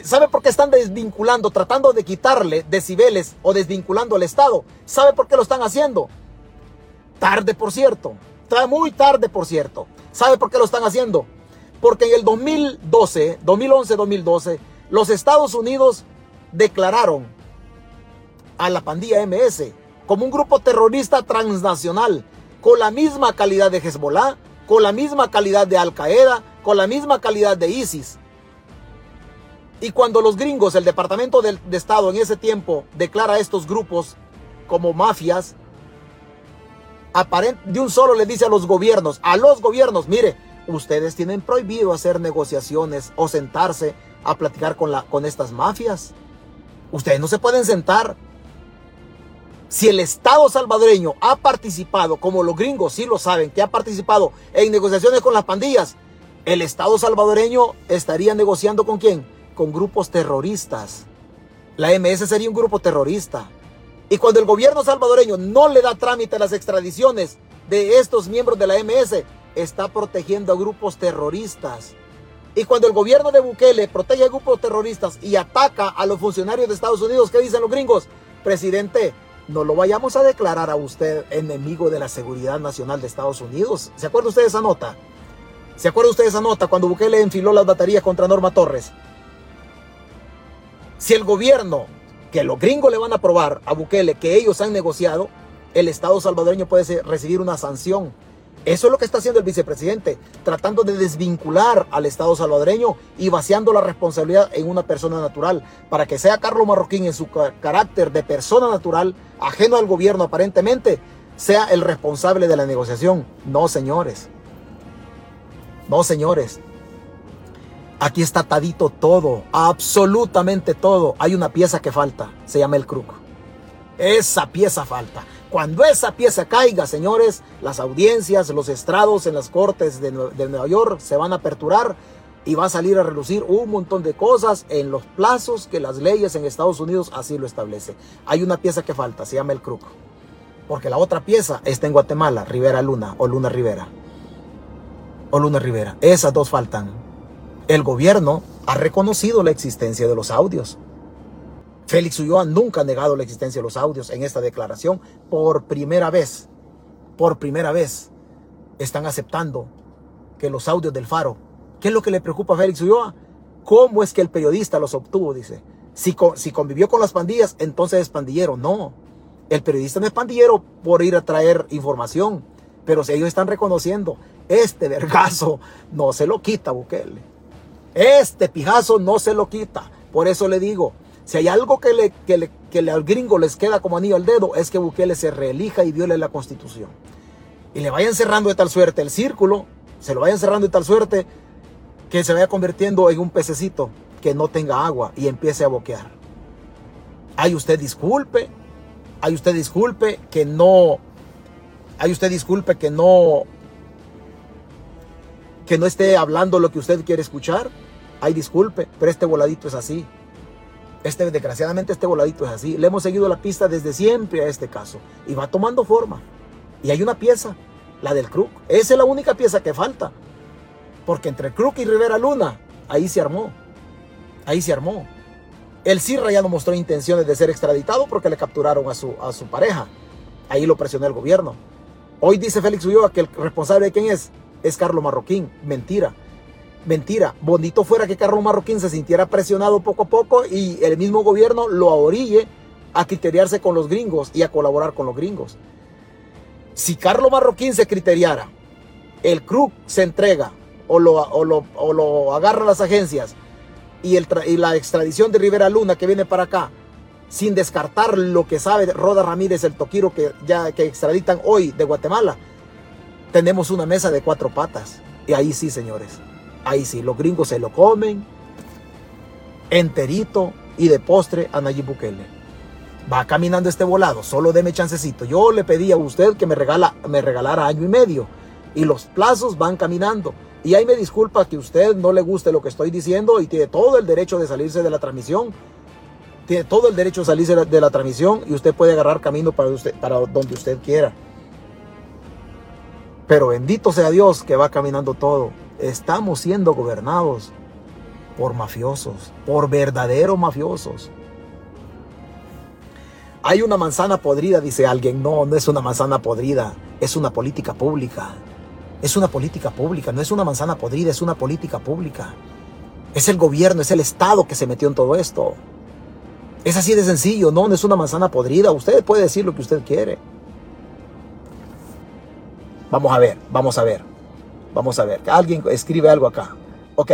sabe por qué están desvinculando, tratando de quitarle decibeles o desvinculando al Estado? ¿Sabe por qué lo están haciendo? Tarde, por cierto. Muy tarde, por cierto. ¿Sabe por qué lo están haciendo? Porque en el 2012, 2011-2012, los Estados Unidos declararon a la pandilla MS como un grupo terrorista transnacional, con la misma calidad de Hezbollah, con la misma calidad de Al Qaeda, con la misma calidad de ISIS. Y cuando los gringos, el Departamento de, Estado en ese tiempo, declara a estos grupos como mafias, de un solo le dice a los gobiernos, a los gobiernos, mire, ustedes tienen prohibido hacer negociaciones o sentarse a platicar con, con estas mafias. Ustedes no se pueden sentar. Si el Estado salvadoreño ha participado, como los gringos sí lo saben, que ha participado en negociaciones con las pandillas, el Estado salvadoreño estaría negociando con quién? Con grupos terroristas. La MS sería un grupo terrorista. Y cuando el gobierno salvadoreño no le da trámite a las extradiciones de estos miembros de la MS, está protegiendo a grupos terroristas. Y cuando el gobierno de Bukele protege a grupos terroristas y ataca a los funcionarios de Estados Unidos, ¿qué dicen los gringos? Presidente, no lo vayamos a declarar a usted enemigo de la seguridad nacional de Estados Unidos. ¿Se acuerda usted de esa nota? ¿Se acuerda usted de esa nota cuando Bukele enfiló las baterías contra Norma Torres? Si el gobierno que los gringos le van a probar a Bukele que ellos han negociado, el Estado salvadoreño puede recibir una sanción. Eso es lo que está haciendo el vicepresidente, tratando de desvincular al Estado salvadoreño y vaciando la responsabilidad en una persona natural, para que sea Carlos Marroquín en su carácter de persona natural, ajeno al gobierno aparentemente, sea el responsable de la negociación. No, señores. No, señores. Aquí está tadito todo, absolutamente todo. Hay una pieza que falta, se llama el cruco. Esa pieza falta. Cuando esa pieza caiga, señores, las audiencias, los estrados en las cortes de, Nueva York se van a aperturar y va a salir a relucir un montón de cosas en los plazos que las leyes en Estados Unidos así lo establecen. Hay una pieza que falta, se llama el cruco. Porque la otra pieza está en Guatemala, Rivera Luna o Luna Rivera. O Luna Rivera. Esas dos faltan el gobierno ha reconocido la existencia de los audios. Félix Ulloa nunca ha negado la existencia de los audios en esta declaración. Por primera vez, por primera vez, están aceptando que los audios del faro. ¿Qué es lo que le preocupa a Félix Ulloa? ¿Cómo es que el periodista los obtuvo? Dice. Si, si convivió con las pandillas, entonces es pandillero. No. El periodista no es pandillero por ir a traer información. Pero si ellos están reconociendo, este vergazo no se lo quita Bukele. Este pijazo no se lo quita. Por eso le digo, si hay algo que, le, que, le, al gringo les queda como anillo al dedo, es que Bukele se reelija y viole la constitución. y le vayan cerrando de tal suerte el círculo, se lo vayan cerrando de tal suerte que se vaya convirtiendo en un pececito que no tenga agua y empiece a boquear. Ay, usted disculpe, ay, usted disculpe que no, ay, usted disculpe que no, que no esté hablando lo que usted quiere escuchar. Ay, disculpe, pero este voladito es así. Este, desgraciadamente, este voladito es así. Le hemos seguido la pista desde siempre a este caso y va tomando forma. Y hay una pieza, la del Crook. Esa es la única pieza que falta. Porque entre Crook y Rivera Luna, ahí se armó. Ahí se armó. El CIRRA ya no mostró intenciones de ser extraditado porque le capturaron a su, a su pareja. Ahí lo presionó el gobierno. Hoy dice Félix Ulloa que el responsable de quién es es Carlos Marroquín. Mentira. Mentira. Bonito fuera que Carlos Marroquín se sintiera presionado poco a poco y el mismo gobierno lo orille a criteriarse con los gringos y a colaborar con los gringos. Si Carlos Marroquín se criteriara, el CRUC se entrega o lo, o lo, o lo las agencias y la extradición de Rivera Luna que viene para acá, sin descartar lo que sabe Roda Ramírez, el toquiro que ya que extraditan hoy de Guatemala, tenemos una mesa de cuatro patas. Y ahí sí, señores, ahí sí, los gringos se lo comen enterito y de postre a Nayib Bukele va caminando este volado, solo deme chancecito. Yo le pedí a usted que me, regala, me regalara año y medio y los plazos van caminando. Y ahí me disculpa que usted no le guste lo que estoy diciendo y tiene todo el derecho de salirse de la transmisión. Tiene todo el derecho de salirse de la transmisión y usted puede agarrar camino para, usted, para donde usted quiera. Pero bendito sea Dios que va caminando todo. Estamos siendo gobernados por mafiosos, por verdaderos mafiosos. Hay una manzana podrida, dice alguien. No, no es una manzana podrida, es una política pública. Es una política pública, no es una manzana podrida, es una política pública. Es el gobierno, es el Estado que se metió en todo esto. Es así de sencillo, no, no es una manzana podrida. Usted puede decir lo que usted quiere. Vamos a ver, vamos a ver. Vamos a ver. Alguien escribe algo acá. Ok,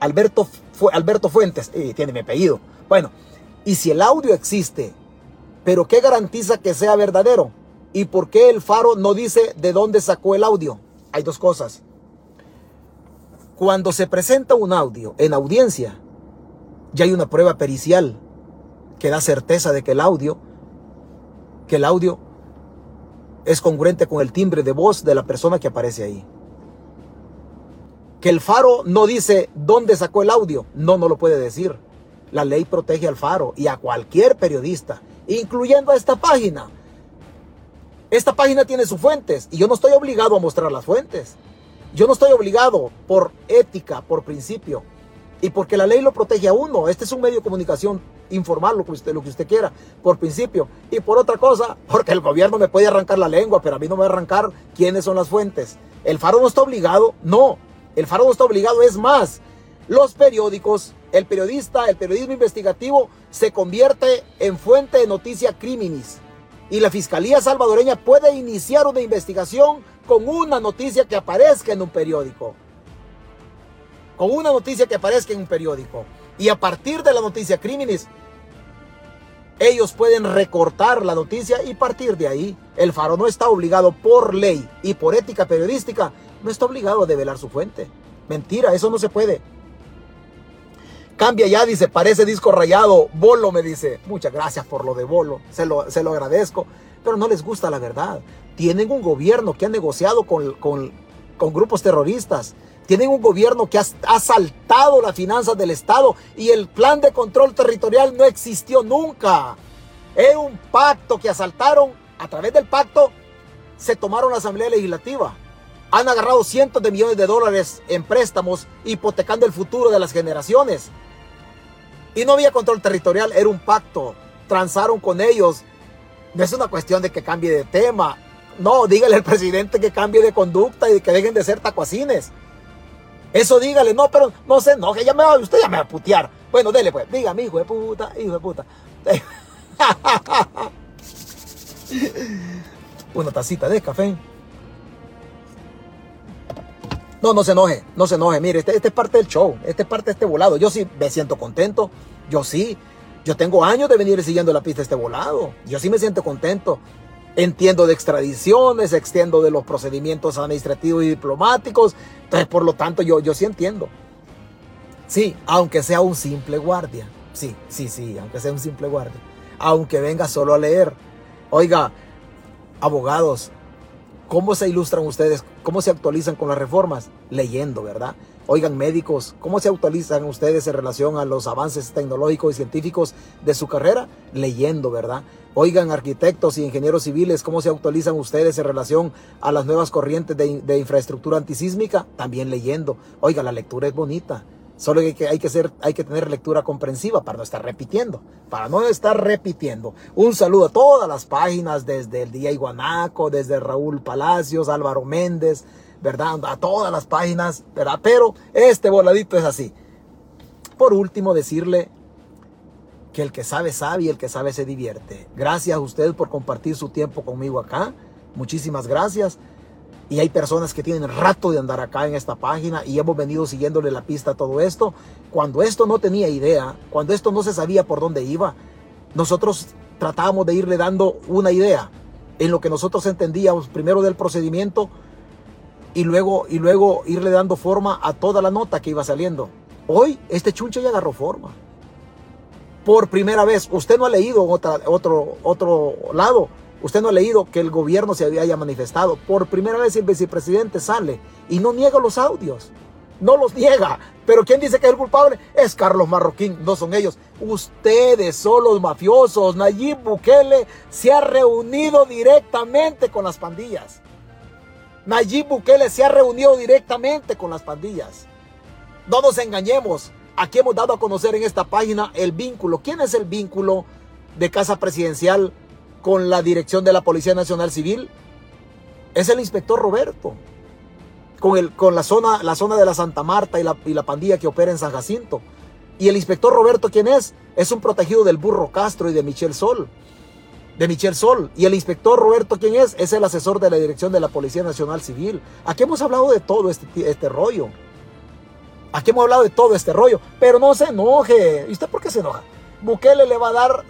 Alberto, Alberto Fuentes, eh, tiene mi apellido. Bueno, y si el audio existe pero ¿qué garantiza que sea verdadero? ¿Y por qué el faro no dice de dónde sacó el audio? Hay dos cosas. Cuando se presenta un audio en audiencia, ya hay una prueba pericial que da certeza de que el audio, que el audio es congruente con el timbre de voz de la persona que aparece ahí. Que el faro no dice dónde sacó el audio, no, no lo puede decir. La ley protege al faro y a cualquier periodista incluyendo a esta página. Esta página tiene sus fuentes y yo no estoy obligado a mostrar las fuentes. Yo no estoy obligado por ética, por principio y porque la ley lo protege a uno. Este es un medio de comunicación informal, lo que usted, lo que usted quiera, por principio. Y por otra cosa, porque el gobierno me puede arrancar la lengua, pero a mí no me va a arrancar quiénes son las fuentes. El Faro no está obligado, no. El Faro no está obligado, es más. Los periódicos el periodista, el periodismo investigativo se convierte en fuente de noticia criminis. Y la Fiscalía salvadoreña puede iniciar una investigación con una noticia que aparezca en un periódico. Con una noticia que aparezca en un periódico. Y a partir de la noticia criminis, ellos pueden recortar la noticia y partir de ahí. El Faro no está obligado por ley y por ética periodística, no está obligado a develar su fuente. Mentira, eso no se puede. Cambia ya, dice, parece disco rayado. Bolo me dice, muchas gracias por lo de Bolo, se lo, se lo agradezco. Pero no les gusta la verdad. Tienen un gobierno que ha negociado con, con, con grupos terroristas. Tienen un gobierno que ha asaltado las finanzas del Estado y el plan de control territorial no existió nunca. Es un pacto que asaltaron. A través del pacto se tomaron la Asamblea Legislativa. Han agarrado cientos de millones de dólares en préstamos hipotecando el futuro de las generaciones. Y no había control territorial, era un pacto. Transaron con ellos. No es una cuestión de que cambie de tema. No, dígale al presidente que cambie de conducta y que dejen de ser tacuacines. Eso dígale, no, pero no se enoje, ya me va, usted ya me va a putear. Bueno, dele pues, dígame, hijo de puta, hijo de puta. [laughs] Una tacita de café. No, no se enoje, no se enoje. Mire, este, este, es parte del show, este es parte de este volado. Yo sí me siento contento, yo sí. Yo tengo años de venir siguiendo la pista de este volado. Yo sí me siento contento. Entiendo de extradiciones, extiendo de los procedimientos administrativos y diplomáticos. Entonces, por lo tanto, yo, yo sí entiendo. Sí, aunque sea un simple guardia. Sí, sí, sí, aunque sea un simple guardia. Aunque venga solo a leer. Oiga, abogados, ¿cómo se ilustran ustedes? ¿Cómo se actualizan con las reformas? Leyendo, ¿verdad? Oigan, médicos, ¿cómo se actualizan ustedes en relación a los avances tecnológicos y científicos de su carrera? Leyendo, ¿verdad? Oigan, arquitectos y ingenieros civiles, ¿cómo se actualizan ustedes en relación a las nuevas corrientes de, infraestructura antisísmica? También leyendo. Oiga, la lectura es bonita. Solo que hay que, ser, hay que tener lectura comprensiva para no estar repitiendo. Para no estar repitiendo. Un saludo a todas las páginas, desde el Día Iguanaco, desde Raúl Palacios, Álvaro Méndez, ¿verdad? A todas las páginas, ¿verdad? Pero este voladito es así. Por último, decirle que el que sabe sabe y el que sabe se divierte. Gracias a usted por compartir su tiempo conmigo acá. Muchísimas gracias. Y hay personas que tienen rato de andar acá en esta página y hemos venido siguiéndole la pista a todo esto. Cuando esto no tenía idea, cuando esto no se sabía por dónde iba, nosotros tratábamos de irle dando una idea en lo que nosotros entendíamos primero del procedimiento y luego, y luego irle dando forma a toda la nota que iba saliendo. Hoy este chunche ya agarró forma. Por primera vez, usted no ha leído otro, otro lado, usted no ha leído que el gobierno se había manifestado. Por primera vez el vicepresidente sale y no niega los audios. No los niega. Pero ¿quién dice que es el culpable? Es Carlos Marroquín, no son ellos. Ustedes son los mafiosos. Nayib Bukele se ha reunido directamente con las pandillas. Nayib Bukele se ha reunido directamente con las pandillas. No nos engañemos. Aquí hemos dado a conocer en esta página el vínculo. ¿Quién es el vínculo de Casa Presidencial con la dirección de la Policía Nacional Civil? Es el inspector Roberto. Con, el, con la, zona, la zona de la Santa Marta y la, y la pandilla que opera en San Jacinto. ¿Y el inspector Roberto quién es? Es un protegido del Burro Castro y de Michel Sol de Michel Sol. Y el inspector Roberto, ¿quién es? Es el asesor de la dirección de la Policía Nacional Civil. Aquí hemos hablado de todo este, este rollo. Aquí hemos hablado de todo este rollo. Pero no se enoje. ¿Y usted por qué se enoja? Bukele le va a dar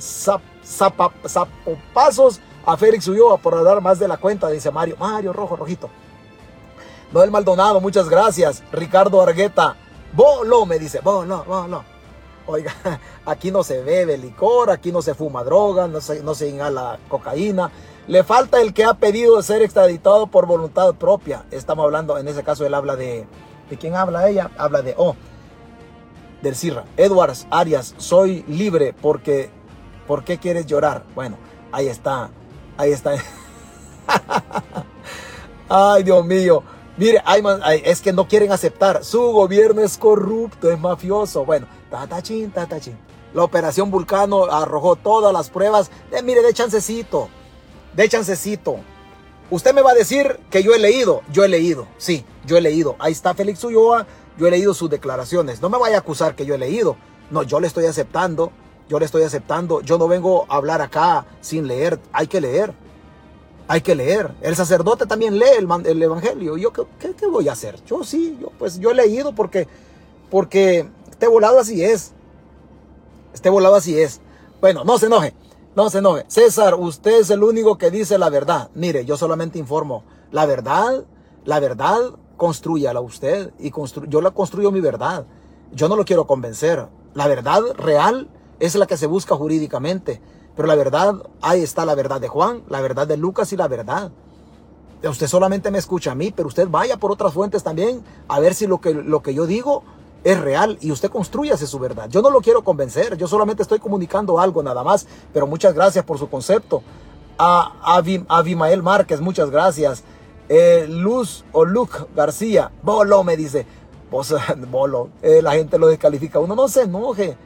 zapopazos a Félix Ulloa por dar más de la cuenta, dice Mario. Mario, rojo, rojito. Noel Maldonado, muchas gracias. Ricardo Argueta. Bolo, me dice. Bolo, bolo. Oiga, [laughs] aquí no se bebe licor, aquí no se fuma droga, no se, no se inhala cocaína. Le falta el que ha pedido ser extraditado por voluntad propia. Estamos hablando, en ese caso él habla de... ¿De quién habla ella? Habla de... Oh, del Cirra. Edwards Arias, soy libre porque... ¿Por qué quieres llorar? Bueno, ahí está. Ahí está. [laughs] Ay, Dios mío. Mire, es que no quieren aceptar. Su gobierno es corrupto, es mafioso. Bueno, Tatachín, tatachín. La operación Vulcano arrojó todas las pruebas. Mire, de chancecito. De chancecito. Usted me va a decir que yo he leído. Yo he leído. Sí, yo he leído. Ahí está Félix Ulloa. Yo he leído sus declaraciones. No me vaya a acusar que yo he leído. No, yo le estoy aceptando. Yo le estoy aceptando. Yo no vengo a hablar acá sin leer. Hay que leer. Hay que leer. El sacerdote también lee el, el evangelio. ¿Yo ¿qué, qué, voy a hacer? Yo sí, yo pues yo he leído porque, porque este volado así es. Este volado así es. Bueno, no se enoje. No se enoje. César, usted es el único que dice la verdad. Mire, yo solamente informo. La verdad, la verdad, construyala usted. Y yo la construyo mi verdad. Yo no lo quiero convencer. La verdad real es la que se busca jurídicamente. Pero la verdad, ahí está la verdad de Juan, la verdad de Lucas y la verdad. Usted solamente me escucha a mí, pero usted vaya por otras fuentes también a ver si lo que, lo que yo digo es real y usted construyase su verdad. Yo no lo quiero convencer, yo solamente estoy comunicando algo nada más, pero muchas gracias por su concepto. A, Abimael Márquez, muchas gracias. Eh, Luz o Luke García, Bolo me dice, [laughs] Bolo, eh, la gente lo descalifica. Uno no se enoje,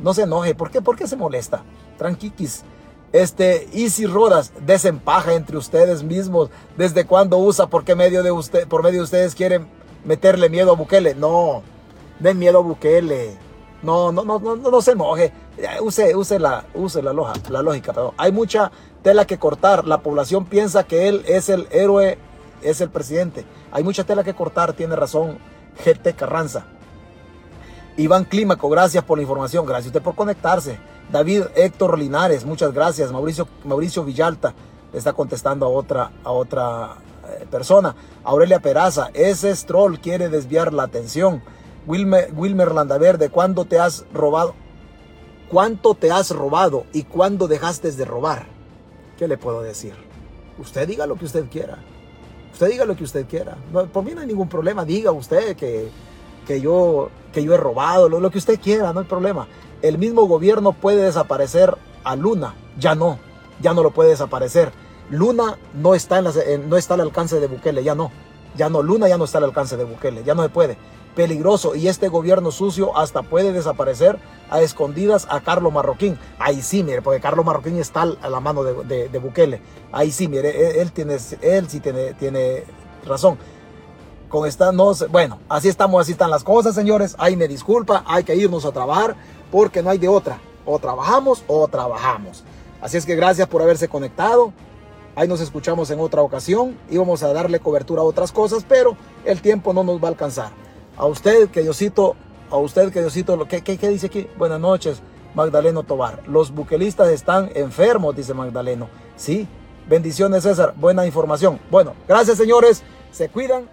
no se enoje. ¿Por qué? ¿Por qué se molesta? Tranquiquis. Este, Easy Rodas, desempaja entre ustedes mismos. ¿Desde cuándo usa? ¿Por qué medio de usted, por medio de ustedes quieren meterle miedo a Bukele. No, den miedo a Bukele. No, no, no, no, no se enoje. Use, use, la, use la, loja, la lógica. Pero hay mucha tela que cortar. La población piensa que él es el héroe, es el presidente. Hay mucha tela que cortar, tiene razón GT Carranza. Iván Clímaco, gracias por la información, gracias a usted por conectarse. David Héctor Linares, muchas gracias. Mauricio, Mauricio Villalta le está contestando a otra, a otra persona. Aurelia Peraza, ese troll quiere desviar la atención. Wilmer, Landaverde, ¿cuándo te has robado? ¿Cuánto te has robado y cuándo dejaste de robar? ¿Qué le puedo decir? Usted diga lo que usted quiera. Usted diga lo que usted quiera. por mí no hay ningún problema. Diga usted que, que, yo, que yo he robado, lo, lo que usted quiera, no hay problema. El mismo gobierno puede desaparecer a Luna. Ya no, ya no lo puede desaparecer. Luna no está, en no está al alcance de Bukele, ya no. Ya no, Luna ya no está al alcance de Bukele, ya no se puede. Peligroso y este gobierno sucio hasta puede desaparecer a escondidas a Carlos Marroquín. Ahí sí, mire, porque Carlos Marroquín está a la mano de, Bukele. Ahí sí, mire, él, tiene, él sí tiene, tiene razón. Con esta, no bueno, así estamos, así están las cosas, señores. Ahí me disculpa, hay que irnos a trabajar porque no hay de otra. O trabajamos o trabajamos. Así es que gracias por haberse conectado. Ahí nos escuchamos en otra ocasión y vamos a darle cobertura a otras cosas, pero el tiempo no nos va a alcanzar. A usted, que Diosito, a usted, que Diosito, ¿qué, qué, qué dice aquí? Buenas noches, Magdaleno Tobar. Los buquelistas están enfermos, dice Magdaleno. Sí, bendiciones César, buena información. Bueno, gracias señores, se cuidan.